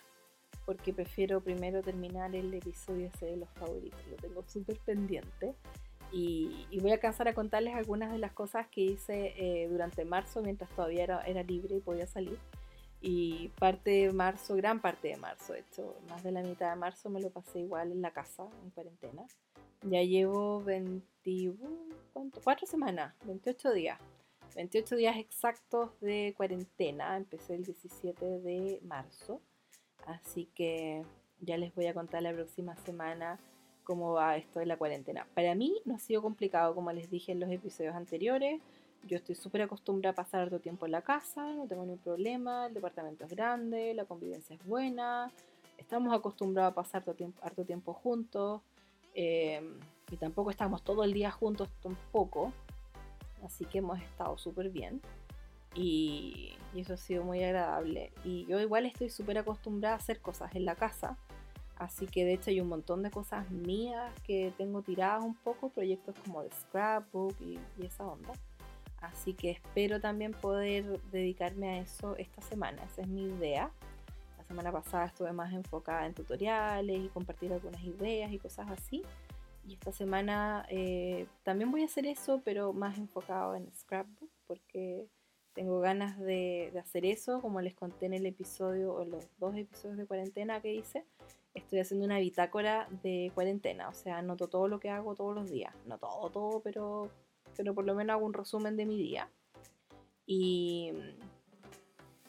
porque prefiero primero terminar el episodio ese de los favoritos, lo tengo súper pendiente. Y, voy a alcanzar a contarles algunas de las cosas que hice eh, durante marzo mientras todavía era, era, libre y podía salir. Y parte de marzo, gran parte de marzo, de hecho, más de la mitad de marzo me lo pasé igual en la casa, en cuarentena. Ya llevo 24 semanas, 28 días. 28 días exactos de cuarentena. Empecé el 17 de marzo. Así que ya les voy a contar la próxima semana cómo va esto de la cuarentena. Para mí no ha sido complicado, como les dije en los episodios anteriores. Yo estoy súper acostumbrada a pasar harto tiempo en la casa, no tengo ningún problema, el departamento es grande, la convivencia es buena, estamos acostumbrados a pasar harto tiempo, harto tiempo juntos. Em, y tampoco estamos todo el día juntos tampoco. Así que hemos estado súper bien. Y, eso ha sido muy agradable. Y yo igual estoy súper acostumbrada a hacer cosas en la casa. Así que de hecho hay un montón de cosas mías que tengo tiradas un poco, proyectos como de scrapbook y, y esa onda. Así que espero también poder dedicarme a eso esta semana. Esa es mi idea. La semana pasada estuve más enfocada en tutoriales y compartir algunas ideas y cosas así. Y esta semana eh, también voy a hacer eso, pero más enfocado en Scrapbook, porque tengo ganas de, hacer eso, como les conté en el episodio o los dos episodios de cuarentena que hice. Estoy haciendo una bitácora de cuarentena, o sea, anoto todo lo que hago todos los días. No todo, todo, pero, pero por lo menos hago un resumen de mi día. Y,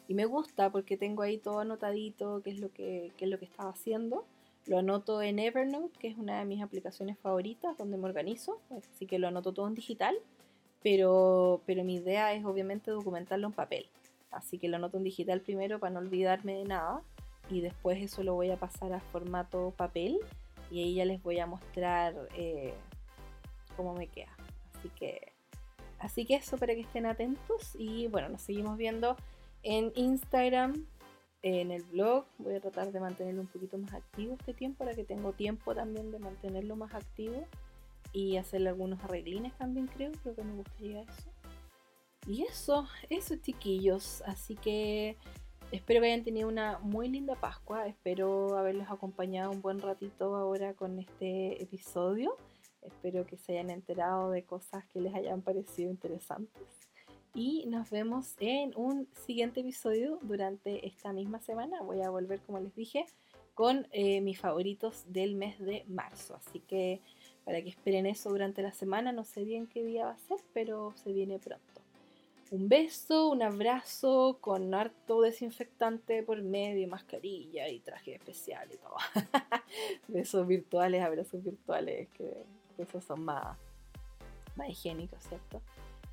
y me gusta porque tengo ahí todo anotadito, qué es lo que, qué es lo que estaba haciendo. Lo anoto en Evernote, que es una de mis aplicaciones favoritas, donde me organizo, así que lo anoto todo en digital, pero, pero mi idea es obviamente documentarlo en papel. Así que lo anoto en digital primero para no olvidarme de nada y después eso lo voy a pasar a formato papel y ahí ya les voy a mostrar eh, cómo me queda. Así que, así que eso para que estén atentos y bueno, nos seguimos viendo en Instagram, en el blog. Voy a tratar de mantenerlo un poquito más activo este tiempo, para que tengo tiempo también de mantenerlo más activo y hacerle algunos arreglines también creo, creo que me gustaría eso. Y eso, eso chiquillos, así que espero que hayan tenido una muy linda Pascua, espero haberlos acompañado un buen ratito ahora con este episodio, espero que se hayan enterado de cosas que les hayan parecido interesantes y nos vemos en un siguiente episodio durante esta misma semana. Voy a volver, como les dije, con eh, mis favoritos del mes de marzo. Así que para que esperen eso durante la semana, no sé bien qué día va a ser, pero se viene pronto. Un beso, un abrazo con harto desinfectante por medio, mascarilla y traje especial y todo. Besos virtuales, abrazos virtuales, que, esos son más, más higiénicos, ¿cierto?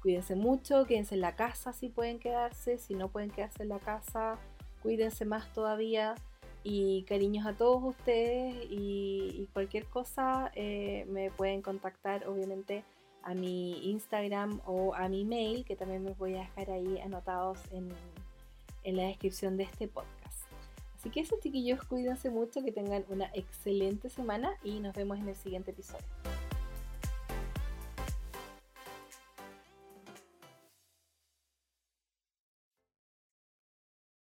Cuídense mucho, quédense en la casa si pueden quedarse, si no pueden quedarse en la casa, cuídense más todavía y cariños a todos ustedes y, cualquier cosa eh, me pueden contactar obviamente a mi Instagram o a mi mail que también me voy a dejar ahí anotados en, en la descripción de este podcast. Así que eso chiquillos, cuídense mucho, que tengan una excelente semana y nos vemos en el siguiente episodio.